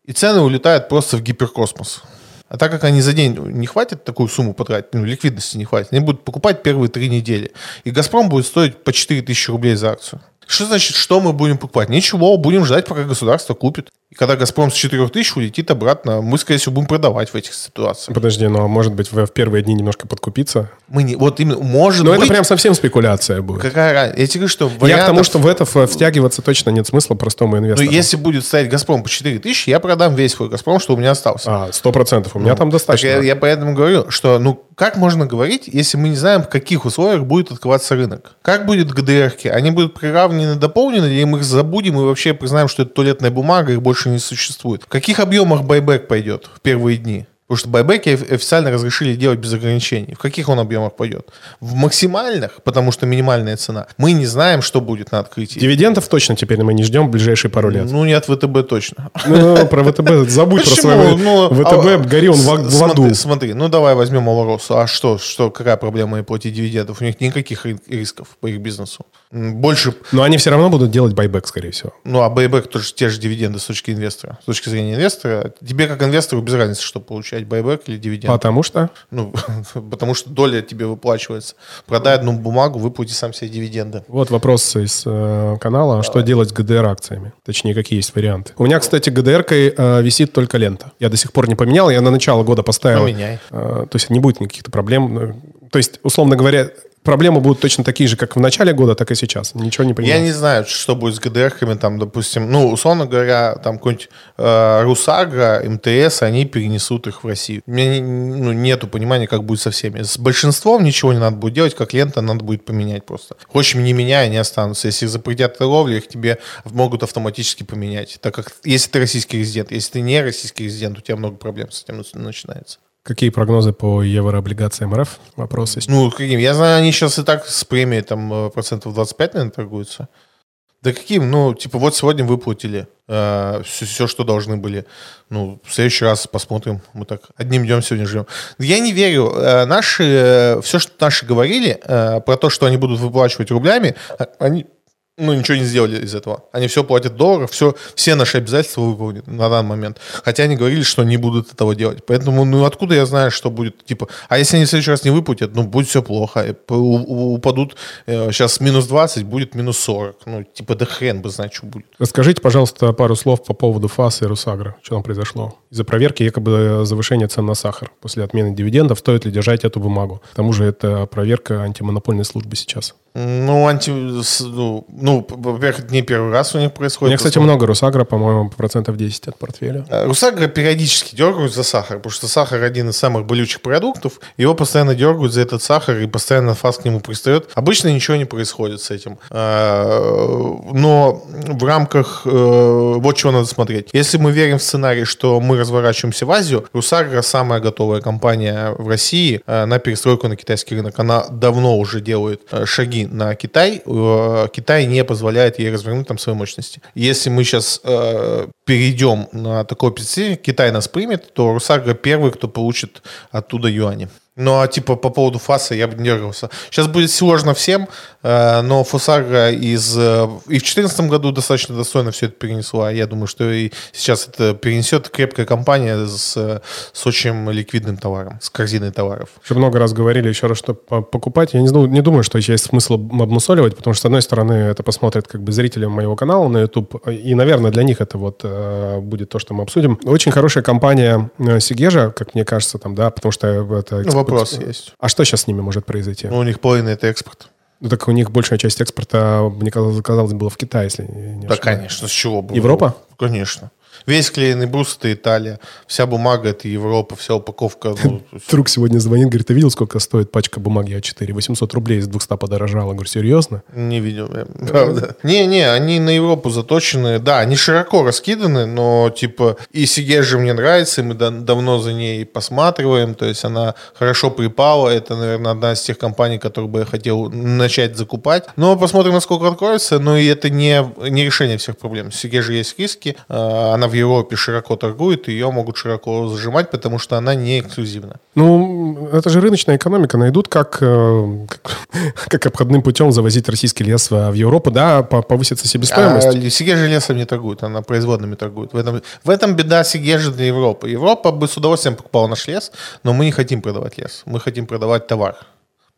И цены улетают просто в гиперкосмос. А так как они за день не хватит такую сумму потратить, ну, ликвидности не хватит, они будут покупать первые три недели. И «Газпром» будет стоить по 4000 рублей за акцию. Что значит, что мы будем покупать? Ничего, будем ждать, пока государство купит. И когда «Газпром» с 4 тысяч улетит обратно, мы, скорее всего, будем продавать в этих ситуациях.
Подожди, но может быть в, в первые дни немножко подкупиться?
Мы не, вот именно, может
Но
быть...
это прям совсем спекуляция будет.
Какая разница? Я тебе говорю, что
Я к
вариантов-
тому, что в это втягиваться точно нет смысла простому
Ну,
инвестору.
если будет стоять «Газпром» по 4 тысячи, я продам весь свой «Газпром», что у меня остался.
А, сто процентов. У меня там
Так
достаточно.
я, я поэтому говорю, что ну как можно говорить, если мы не знаем, в каких условиях будет открываться рынок? Как будет ГДРки? Они будут приравнены, дополнены, или мы их забудем и вообще признаем, что это туалетная бумага, их больше не существует? В каких объемах байбек пойдет в первые дни? Потому что байбеки оф- официально разрешили делать без ограничений. В каких он объемах пойдет? В максимальных, потому что минимальная цена. Мы не знаем, что будет на открытии.
Дивидендов точно теперь мы не ждем в ближайшие пару лет.
Ну, не от ВТБ точно.
Ну, про ВТБ забудь про
Почему?
свое
Ну,
ВТБ,
а,
гори он в, в аду.
Смотри, смотри, ну давай возьмем Малоросу. А что, что, какая проблема и платить дивидендов? У них никаких ри- рисков по их бизнесу. Больше,
Но они все равно будут делать байбек, скорее всего.
ну а байбек тоже те же дивиденды с точки инвестора. С точки зрения инвестора, тебе как инвестору без разницы, что получать, байбек или дивиденд.
Потому что
Ну, потому что доля тебе выплачивается. Продай одну бумагу, выплати сам себе дивиденды.
Вот вопрос из э, канала. Что делать с ГДР-акциями? Точнее, какие есть варианты? У меня, кстати, ГДР-кой э, висит только лента. Я до сих пор не поменял. Я на начало года поставил.
Поменяй.
Э, то есть не будет никаких проблем. Э, То есть, условно говоря, проблемы будут точно такие же, как в начале года, так и сейчас. Ничего не
Я
понимаю.
не знаю, что будет с ГДРками, там, допустим, ну, условно говоря, там какой-нибудь э, Русагра, МТС, они перенесут их в Россию. У меня не- ну, нету понимания, как будет со всеми. С большинством ничего не надо будет делать, как лента надо будет поменять просто. Хочешь, не меняй, они останутся. Если запретят торговлю, их тебе могут автоматически поменять. Так как, если ты российский резидент, если ты не российский резидент, у тебя много проблем с этим начинается.
Какие прогнозы по еврооблигациям РФ? Вопрос есть.
Ну, каким? Я знаю, они сейчас и так с премией там э, процентов 25, наверное, торгуются. Да каким? Ну, типа, вот сегодня выплатили все, что должны были. Ну, в следующий раз посмотрим. Мы так одним днем сегодня живем. Я не верю. Э, Наши, все, что наши говорили э, про то, что они будут выплачивать рублями, а- они ну, ничего не сделали из этого. Они все платят в долларах, все, все наши обязательства выполнены на данный момент. Хотя они говорили, что не будут этого делать. Поэтому, ну, откуда я знаю, что будет, типа, а если они в следующий раз не выплатят, ну, будет все плохо. Упадут э, сейчас минус 20, будет минус 40. Ну, типа, да хрен бы знать, что будет.
Расскажите, пожалуйста, пару слов по поводу ФАС и Русагра. Что там произошло? Из-за проверки якобы завышения цен на сахар. После отмены дивидендов стоит ли держать эту бумагу? К тому же это проверка антимонопольной службы сейчас.
Ну, анти... Ну, ну, во-первых, это не первый раз у них
У
происходит.
меня, кстати, много Русагра, по-моему, процентов 10 от портфеля.
Э, Русагра периодически дергают за сахар, потому что сахар один из самых болючих продуктов. Его постоянно дергают за этот сахар, и постоянно фас к нему пристает. Обычно ничего не происходит с этим. Э, Но в рамках... э, Вот чего надо смотреть. Если мы верим в сценарий, что мы разворачиваемся в Азию, Русагра самая готовая компания в России на перестройку на китайский рынок. Она давно уже делает шаги на Китай. Китай не позволяет ей развернуть там свои мощности. Если мы сейчас перейдем на такой PC, Китай нас примет, то Русагра первый, кто получит оттуда юани. Ну, а типа по поводу фаса я бы не дергался. Сейчас будет сложно всем, э, но Фосагра из... э, И в 2014 году достаточно достойно все это перенесла. Я думаю, что и сейчас это перенесет крепкая компания с, э, с очень ликвидным товаром, с корзиной товаров.
Уже много раз говорили еще раз, что по- покупать. Я не, не думаю, что есть смысл об- обмусоливать, потому что, с одной стороны, это посмотрят как бы зрители моего канала на YouTube, и, наверное, для них это вот э, будет то, что мы обсудим. Очень хорошая компания э, Сигежа, как мне кажется, там, да, потому что это...
Ну, вопрос есть.
А что сейчас с ними может произойти?
Ну, у них половина это экспорт.
Ну, так у них большая часть экспорта, мне казалось, казалось, было в Китае, если не
Да,
ошибаюсь.
конечно, с чего бы?
Европа?
Конечно. Весь клееный брус это Италия, вся бумага это Европа, вся упаковка. Ну,
Друг сегодня звонит, говорит, ты видел, сколько стоит пачка бумаги А4? 800 рублей из 200 подорожало. Говорю, серьезно?
Не видел, я, правда. Не-не, они на Европу заточены. Да, они широко раскиданы, но типа и Сигежи мне нравится, и мы да- давно за ней посматриваем. То есть она хорошо припала. Это, наверное, одна из тех компаний, которую бы я хотел начать закупать. Но посмотрим, насколько откроется. Но и это не, не решение всех проблем. Сигежи есть риски. А, Она она в Европе широко торгует, ее могут широко зажимать, потому что она не эксклюзивна.
Ну, это же рыночная экономика. Найдут, как, э, как, как обходным путем завозить российский лес в в Европу, да, по- повысится себестоимость.
А Сигежи лесом не торгует, она производными торгует. В этом, в этом беда Сигежи для Европы. Европа бы с удовольствием покупала наш лес, но мы не хотим продавать лес. Мы хотим продавать товар.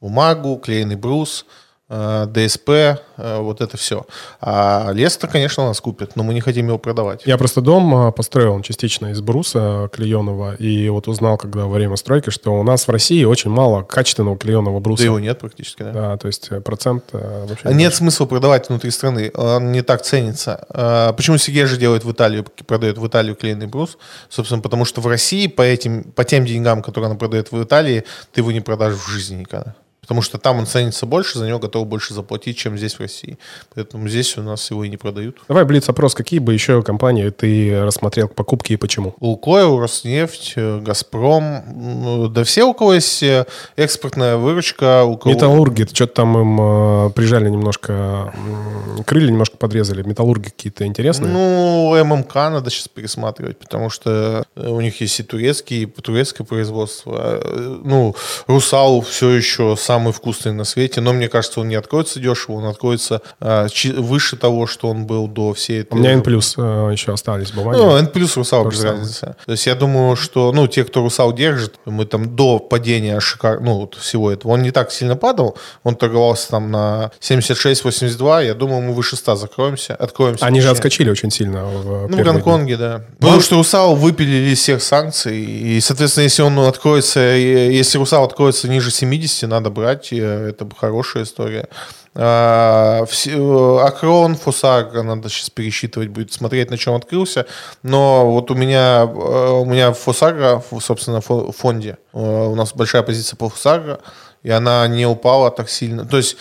Бумагу, клееный брус, ДСП, э, вот это все. А лес-то, конечно, нас купит, но мы не хотим его продавать.
Я просто дом а, построил он частично из бруса клееного, и вот узнал, когда во время стройки, что у нас в России очень мало качественного клееного бруса.
Да его нет практически, да.
Да, то есть э, процент э, вообще...
А Нет смысла продавать внутри страны, он не так ценится. А Почему Сигежи делает в Италию, продает в Италию клееный брус? Собственно, потому что в России по, этим, по тем деньгам, которые она продает в Италии, ты его не продашь в жизни никогда. Потому что там он ценится больше, за него готовы больше заплатить, чем здесь в России. Поэтому здесь у нас его и не продают.
Давай, Блиц-опрос, какие бы еще компании ты рассмотрел к покупке и почему?
Лукойл, Роснефть, э, Газпром, да все, у кого есть э, экспортная выручка, у кого...
Металлурги, что-то там им э, прижали немножко, м, крылья немножко подрезали. Металлурги какие-то интересные?
Ну, ММК надо сейчас пересматривать, потому что э, у них есть и турецкие, и турецкое производство. Э, Ну, Русал все еще самый вкусный на свете, но мне кажется, он не откроется дешево, он откроется чи- выше того, что он был до всей этой...
У меня N э, еще остались бумаги.
Ну, N Русал
То
без
самое.
разницы. То есть я думаю, что, ну, те, кто Русал держит, мы там до падения шикар... ну, вот всего этого, он не так сильно падал, он торговался там на 76-82, я думаю, мы выше 100 закроемся, откроемся.
Они же отскочили очень сильно. В
Ну, в
первые дни.
Гонконге, да. Потому что Русал выпилили из всех санкций, и, соответственно, если он откроется, если Русал откроется ниже 70, надо брать, и это хорошая история. А, э, Акрон, Фосагра надо сейчас пересчитывать будет, смотреть, на чем открылся. Но вот у меня, э, у меня Фосагра, ф- собственно, в фонде, э, у нас большая позиция по Фосагра, и она не упала так сильно. То есть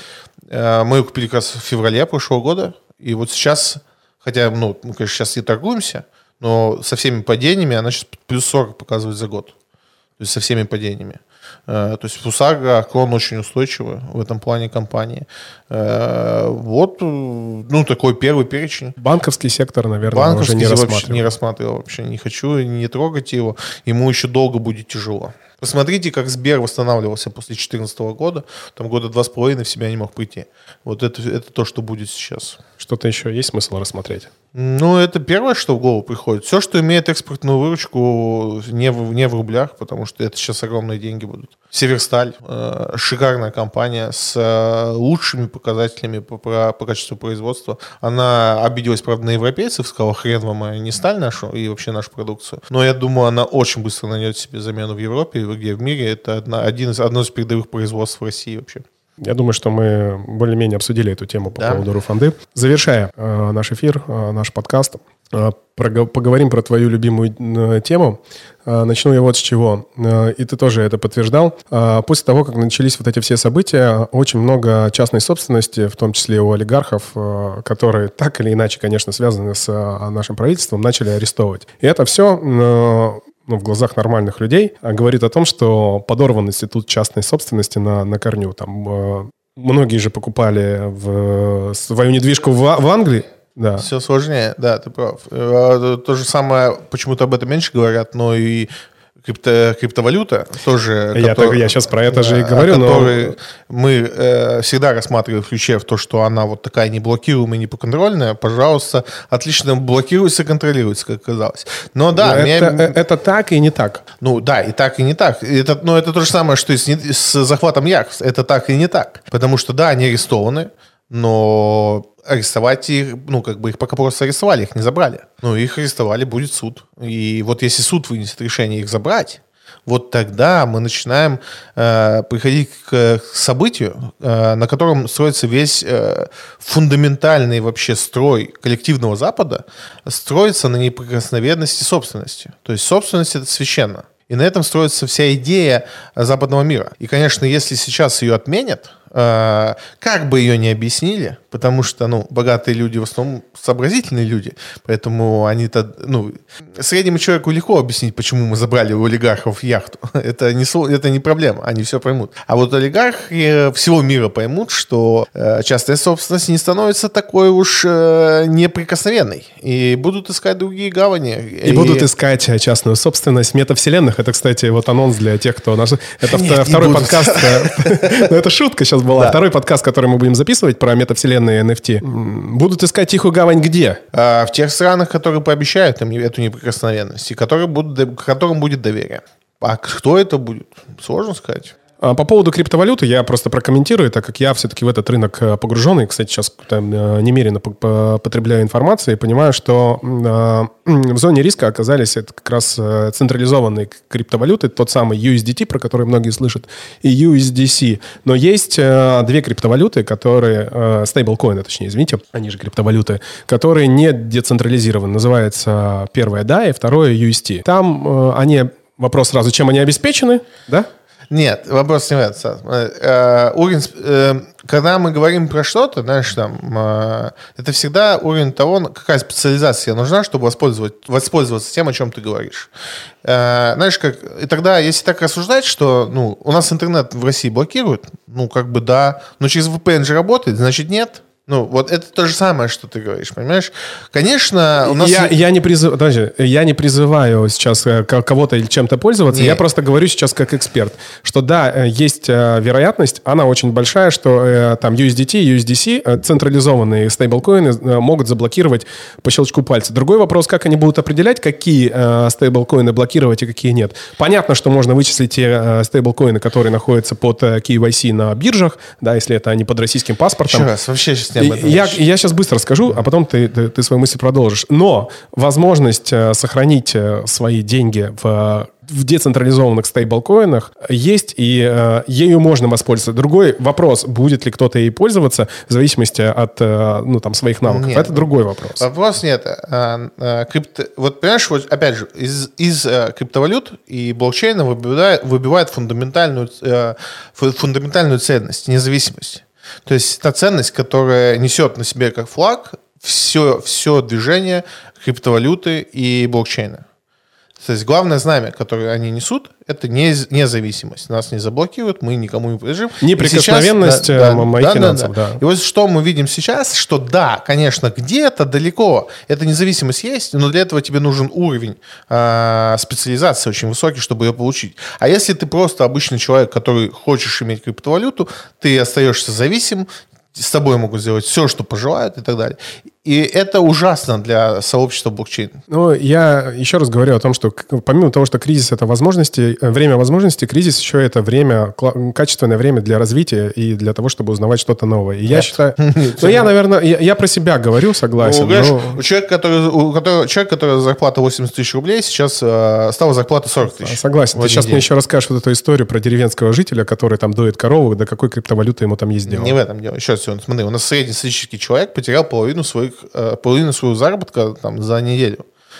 э, мы ее купили как раз в феврале прошлого года, и вот сейчас, хотя, ну, мы, конечно, сейчас и торгуемся, но со всеми падениями она сейчас плюс 40 показывает за год. То есть со всеми падениями. Э, То есть Фусага, Крон очень устойчивы в этом плане компании. Э, Вот, э, ну, такой первый перечень.
Банковский сектор, наверное,
Банковский
уже не
вообще не рассматривал вообще. Не хочу не трогать его. Ему еще долго будет тяжело. Посмотрите, как Сбер восстанавливался после 2014 года. Там года два с половиной в себя не мог прийти. Вот это, это то, что будет сейчас.
Что-то еще есть смысл рассмотреть?
Ну, это первое, что в голову приходит. Все, что имеет экспортную выручку, не в, не в рублях, потому что это сейчас огромные деньги будут. Северсталь, э, шикарная компания с э, лучшими показателями по, по- по качеству производства. Она обиделась, правда, на европейцев, сказала, хрен вам, а не сталь нашу и вообще нашу продукцию. Но я думаю, она очень быстро найдет себе замену в Европе, и где в мире. Это одна, один из, одно из передовых производств в России вообще.
Я думаю, что мы более-менее обсудили эту тему по
Да.
поводу Руфанды. Завершая э, наш эфир, э, наш подкаст, э, поговорим про твою любимую э, тему. Э, начну я вот с чего. Э, и ты тоже это подтверждал. После того, как начались вот эти все события, очень много частной собственности, в том числе у олигархов, которые так или иначе, конечно, связаны с нашим правительством, начали арестовывать. И это все ну, в глазах нормальных людей, а говорит о том, что подорван институт частной собственности на, на корню. Там э, многие же покупали в, свою недвижку в, А- в Англии. Да.
Все сложнее, да, ты прав. Э, То же самое, почему-то об этом меньше говорят, но и крипто, криптовалюта тоже...
Я
котор-
так- я щас про это же и
о
говорю, но-
мы э, всегда рассматриваем в ключе в то, что она вот такая неблокируемая, непоконтрольная, пожалуйста, отлично блокируется, контролируется, как оказалось. Но да, меня-
это, э, это так и не так.
ну да, и так, и не так. Это, но это то же самое, что и с, с захватом Якс. Это так и не так. Потому что, да, они арестованы, но арестовать их, ну, как бы их пока просто арестовали, их не забрали. Ну, их арестовали, будет суд. И вот если суд вынесет решение их забрать, вот тогда мы начинаем э, приходить к, к событию, э, на котором строится весь э, фундаментальный вообще строй коллективного Запада, строится на неприкосновенности собственности. То есть собственность это священно. И на этом строится вся идея западного мира. И, конечно, если сейчас ее отменят, Как бы ее не объяснили, потому что, ну, богатые люди в основном сообразительные люди, поэтому они-то, ну, среднему человеку легко объяснить, почему мы забрали у олигархов яхту. Это не, это не проблема, они все поймут. А вот олигархи всего мира поймут, что э, частная собственность не становится такой уж э, неприкосновенной, и будут искать другие гавани.
И будут искать э, частную собственность метавселенных. Это, кстати, вот анонс для тех, кто... Наш... Это
Нет,
вто-
не
второй подкаст. э, это шутка сейчас была.
Да.
Второй подкаст, который мы будем записывать про метавселенные NFT. Будут искать тихую гавань где?
А, в тех странах, которые пообещают им эту неприкосновенность, и которые будут, до- которым будет доверие. А кто это будет, сложно сказать.
А По поводу криптовалюты я просто прокомментирую, так как я все-таки в этот рынок э, погруженный. Кстати, сейчас там, э, немерено по- по- потребляю информацию и понимаю, что э, в зоне риска оказались это как раз э, централизованные криптовалюты, тот самый USDT, про который многие слышат, и USDC. Но есть две криптовалюты, которые, стейблкоины, точнее, извините, они же криптовалюты, которые не децентрализированы. Называется первое DAI, второе UST. Там они, вопрос сразу, чем они обеспечены, да?
Нет, вопрос не в этом. Э, э, уровень, э, когда мы говорим про что-то, знаешь, там, это всегда уровень того, на- какая специализация нужна, чтобы воспользовать, воспользоваться тем, о чем ты говоришь. Знаешь, как, и тогда, если так рассуждать, что, ну, у нас интернет в России блокируют, ну, как бы да, но через VPN же работает, значит, нет. Ну, вот это то же самое, что ты говоришь, понимаешь? Конечно, у нас...
Я, я, не призыв... Подожди, я не призываю сейчас э, ко- кого-то или чем-то пользоваться.
Не.
Я просто говорю сейчас как эксперт, что да, э, есть э, вероятность, она очень большая, что там USDT, USDC, централизованные стейблкоины могут заблокировать по щелчку пальца. Другой вопрос, как они будут определять, какие стейблкоины блокировать и какие нет. Понятно, что можно вычислить те стейблкоины, которые находятся под KYC на биржах, да, если это они под российским паспортом.
Еще раз, вообще сейчас не об этом
Я, я сейчас быстро скажу, а потом ты, ты, ты свою мысль продолжишь. Но возможность э, сохранить э, свои деньги в, в децентрализованных стейблкоинах есть, и э, ею можно воспользоваться. Другой вопрос, будет ли кто-то ей пользоваться, в зависимости от э, ну, там, своих навыков.
Нет.
Это другой вопрос.
Вопрос нет. А, а, крипто- Вот понимаешь, вот опять же, из, из э, криптовалют и блокчейна выбивает, выбивает фундаментальную, э, фу- фундаментальную ценность, независимость. То есть та ценность, которая несет на себе как флаг все, все движение криптовалюты и блокчейна. То есть главное знамя, которое они несут, это не, независимость. Нас не заблокируют, мы никому не подлежим.
Неприкосновенность,
сейчас-
э, моих финансов, да.
И вот что мы видим сейчас, что да, конечно, где-то далеко эта независимость есть, но для этого тебе нужен уровень а, специализации очень высокий, чтобы ее получить. А если ты просто обычный человек, который хочешь иметь криптовалюту, ты остаешься зависим, с тобой могут сделать все, что пожелают и так далее. И это ужасно для сообщества блокчейн.
Ну, я еще раз говорю о том, что помимо того, что кризис это возможности, э, время возможностей, кризис еще это время, качественное время для развития и для того, чтобы узнавать что-то новое. И я считаю... Ну, я, наверное, я, я про себя говорю, согласен.
Ну,
но-
у человека, который, у которого, человек, который зарплата 80 тысяч рублей, сейчас э, стала зарплата 40 тысяч.
Согласен. Ты сейчас
день.
мне еще расскажешь вот эту историю про деревенского жителя, который там доит корову, до какой криптовалюты ему там есть дело.
Не в этом дело. Еще раз, смотри, у нас среднестатистический человек потерял половину своих, э, половину своего заработка там, за неделю.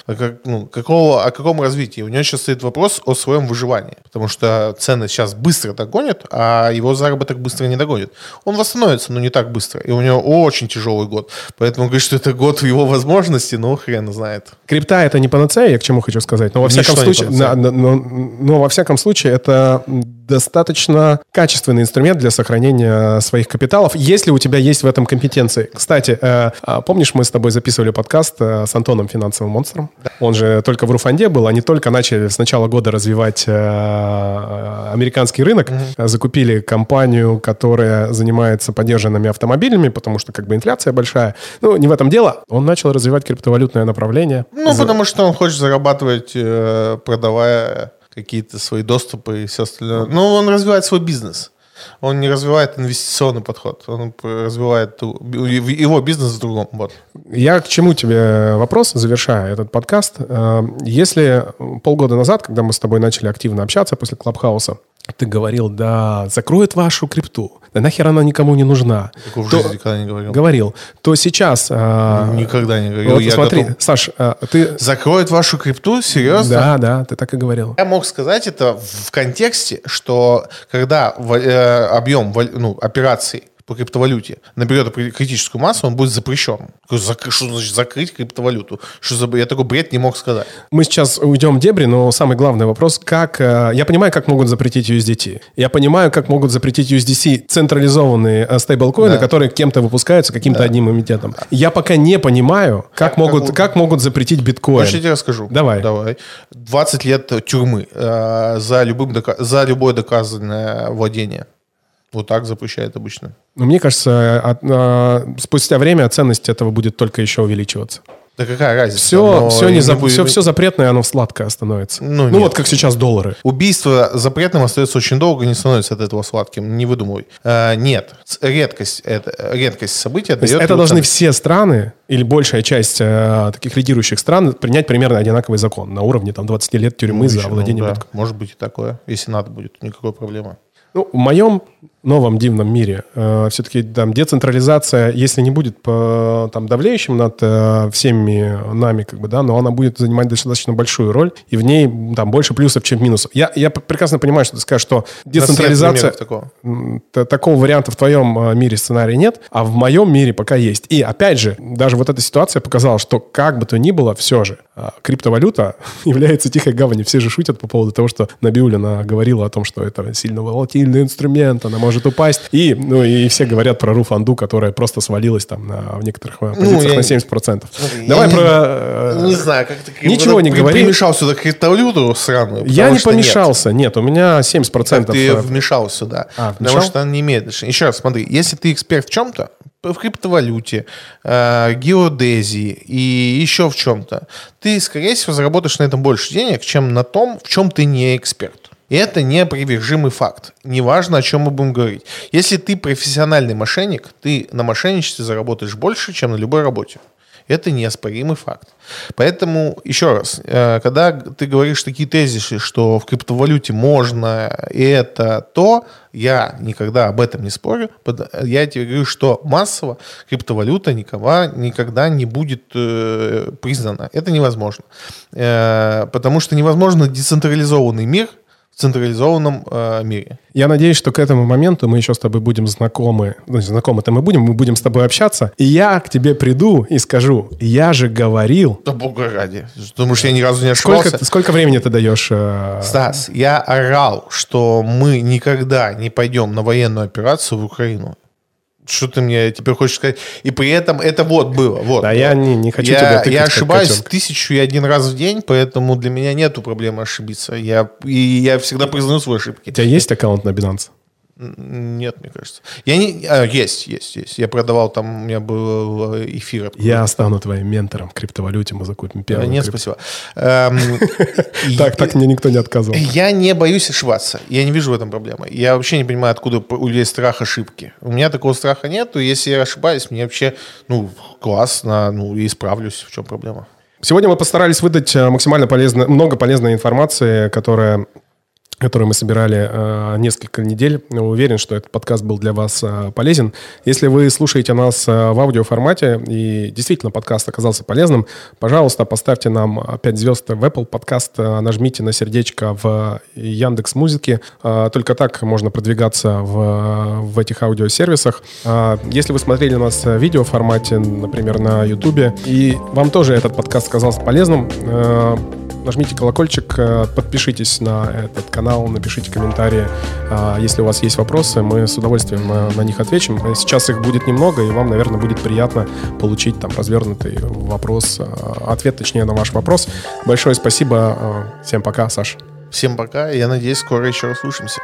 А как- ну, какого, о каком развитии? У него сейчас стоит вопрос о своем выживании. Потому что цены сейчас быстро догонят, а его заработок быстро не догонит. Он восстановится, но не так быстро. И у него очень тяжелый год. Поэтому говорит, что это год его возможностей, ну, хрен знает.
Крипта это не панацея, я к чему хочу сказать. Но во
Ничто
всяком
не
случае, на- на- но, но во всяком случае это достаточно качественный инструмент для сохранения своих капиталов, если у тебя есть в этом компетенции. Кстати, э, а, помнишь, мы с тобой записывали подкаст э, с Антоном финансовым монстром? Он же только в Руфанде был, они только начали с начала года развивать э, американский рынок, Э, закупили компанию, которая занимается поддержанными автомобилями, потому что как бы инфляция большая. Ну, не в этом дело. Он начал развивать криптовалютное направление.
Ну, потому что он хочет зарабатывать, продавая какие-то свои доступы и все остальное. Ну, он развивает свой бизнес. Он не развивает инвестиционный подход. Он развивает его бизнес в другом. Вот.
Я к чему тебе вопрос, завершая этот подкаст. Э, Если полгода назад, когда мы с тобой начали активно общаться после Клабхауса, ты говорил, да, закроет вашу крипту, да нахер она никому не нужна.
Такого в
То-
никогда не говорил.
Говорил. То сейчас... а,
Никогда не говорил.
вот
Я
смотри,
готов-
Саш, а, ты...
Закроет вашу крипту? Серьезно?
Да, да, ты так и говорил.
Я мог сказать это в контексте, что когда э, объем ну, операций по криптовалюте наберет критическую массу, он будет запрещен. Что значит закрыть криптовалюту? Что за... Я такой бред не мог сказать.
Мы сейчас уйдем в дебри, но самый главный вопрос, как... э, Я понимаю, как могут запретить USDT. Я понимаю, как могут запретить USDC централизованные э, стейблкоины,
Да.
которые кем-то выпускаются, каким-то одним эмитентом. Я пока не понимаю, как,
Как
могут,
могут-
как могут запретить биткоин.
Хочешь, я тебе расскажу?
Давай.
Давай. 20 лет тюрьмы э, за, любым за любое доказанное владение. Вот так запрещают обычно.
Но мне кажется, от- а, спустя время ценность этого будет только еще увеличиваться.
Да какая разница?
Все,
Но
все, не за-
будет-
все, все запретное, оно сладкое становится.
Ну,
Ну,
нет.
вот как сейчас доллары.
Убийство запретным остается очень долго, не становится от этого сладким. Не выдумывай. Э, нет. Редкость, это, редкость события
То есть это должны
ценность.
все страны или большая часть э, таких лидирующих стран принять примерно одинаковый закон на уровне там 20 лет тюрьмы за
Еще, ну
владение
да. Может быть и такое. Если надо будет, никакой проблемы.
Ну, в моем новом дивном мире все-таки там децентрализация, если не будет по, там давлеющим над э, всеми нами, как бы, да, но она будет занимать достаточно большую роль, и в ней там больше плюсов, чем минусов. Я, я прекрасно понимаю, что ты скажешь, что децентрализация...
такого.
Такого варианта в твоем э, мире сценария нет, а в моем мире пока есть. И опять же, даже вот эта ситуация показала, что как бы то ни было, все же э, криптовалюта является тихой гаванью. Все же шутят по поводу того, что Набиулина говорила о том, что это сильно волатильный инструмент, она может упасть. И, ну, и все говорят про Руфанду, которая просто свалилась там на, в некоторых э, позициях
я
на
не-
70%.
я
Давай
не-
про... э,
Не знаю, как ты
Ничего не говори.
примешал сюда криптовалюту сраную.
Я не
что нет.
помешался. Нет. у меня 70%.
Так ты
э,
вмешал сюда.
А,
потому что она не имеет. Еще раз, смотри, если ты эксперт в чем-то, в криптовалюте, э, геодезии и еще в чем-то, ты, скорее всего, заработаешь на этом больше денег, чем на том, в чем ты не эксперт. Это неопровержимый факт. Неважно, о чем мы будем говорить. Если ты профессиональный мошенник, ты на мошенничестве заработаешь больше, чем на любой работе. Это неоспоримый факт. Поэтому, еще раз, э, когда ты говоришь такие тезисы, что в криптовалюте можно это, то, я никогда об этом не спорю. Я тебе говорю, что массово криптовалюта никого никогда не будет э, признана. Это невозможно. Э, потому что невозможно децентрализованный мир в централизованном э, мире.
Я надеюсь, что к этому моменту мы еще с тобой будем знакомы. Ну, знакомы-то мы будем, мы будем с тобой общаться. И я к тебе приду и скажу, я же говорил.
Да бога ради. Потому что я ни разу не
Сколько,
ошибался.
ты- сколько времени ты даешь? э,
Стас, я орал, что мы никогда не пойдем на военную операцию в Украину. Что ты мне теперь хочешь сказать? И при этом это вот было. Вот.
Да я не- не хочу
я,
тебя тыкать,
Я ошибаюсь
котенка.
тысячу и один раз в день, поэтому для меня нету проблемы ошибиться. Я, и я всегда признаю свои ошибки.
У тебя есть аккаунт на Binance?
Нет, мне кажется. Я не... а, есть, есть, есть. Я продавал, там у меня был э, эфир.
Я стану твоим ментором в криптовалюте, мы закупим первый.
Нет,
крипто-
спасибо. Эм,
Так, так мне никто не отказывал.
Я не боюсь ошибаться. Я не вижу в этом проблемы. Я вообще не понимаю, откуда у людей страх ошибки. У меня такого страха нету. Если я ошибаюсь, мне вообще, ну, классно, ну, и исправлюсь. В чем проблема?
Сегодня мы постарались выдать э, максимально полезно, много полезной информации, которая которую мы собирали э, несколько недель. Уверен, что этот подкаст был для вас э, полезен. Если вы слушаете нас э, в аудиоформате и действительно подкаст оказался полезным, пожалуйста, поставьте нам 5 звезд в Apple подкаст, э, нажмите на сердечко в Яндекс Музыке. Э, только так можно продвигаться в, в этих аудиосервисах. Э, если вы смотрели нас в видеоформате, например, на YouTube, и вам тоже этот подкаст оказался полезным, э, нажмите колокольчик, э, подпишитесь на этот канал, напишите комментарии. А, Если у вас есть вопросы, мы с удовольствием э, на них ответим. Э, Сейчас их будет немного, и вам, наверное, будет приятно получить там развернутый вопрос, э, ответ, точнее, на ваш вопрос. Большое спасибо. Всем пока, Саш.
Всем пока. Я надеюсь, скоро еще услышимся.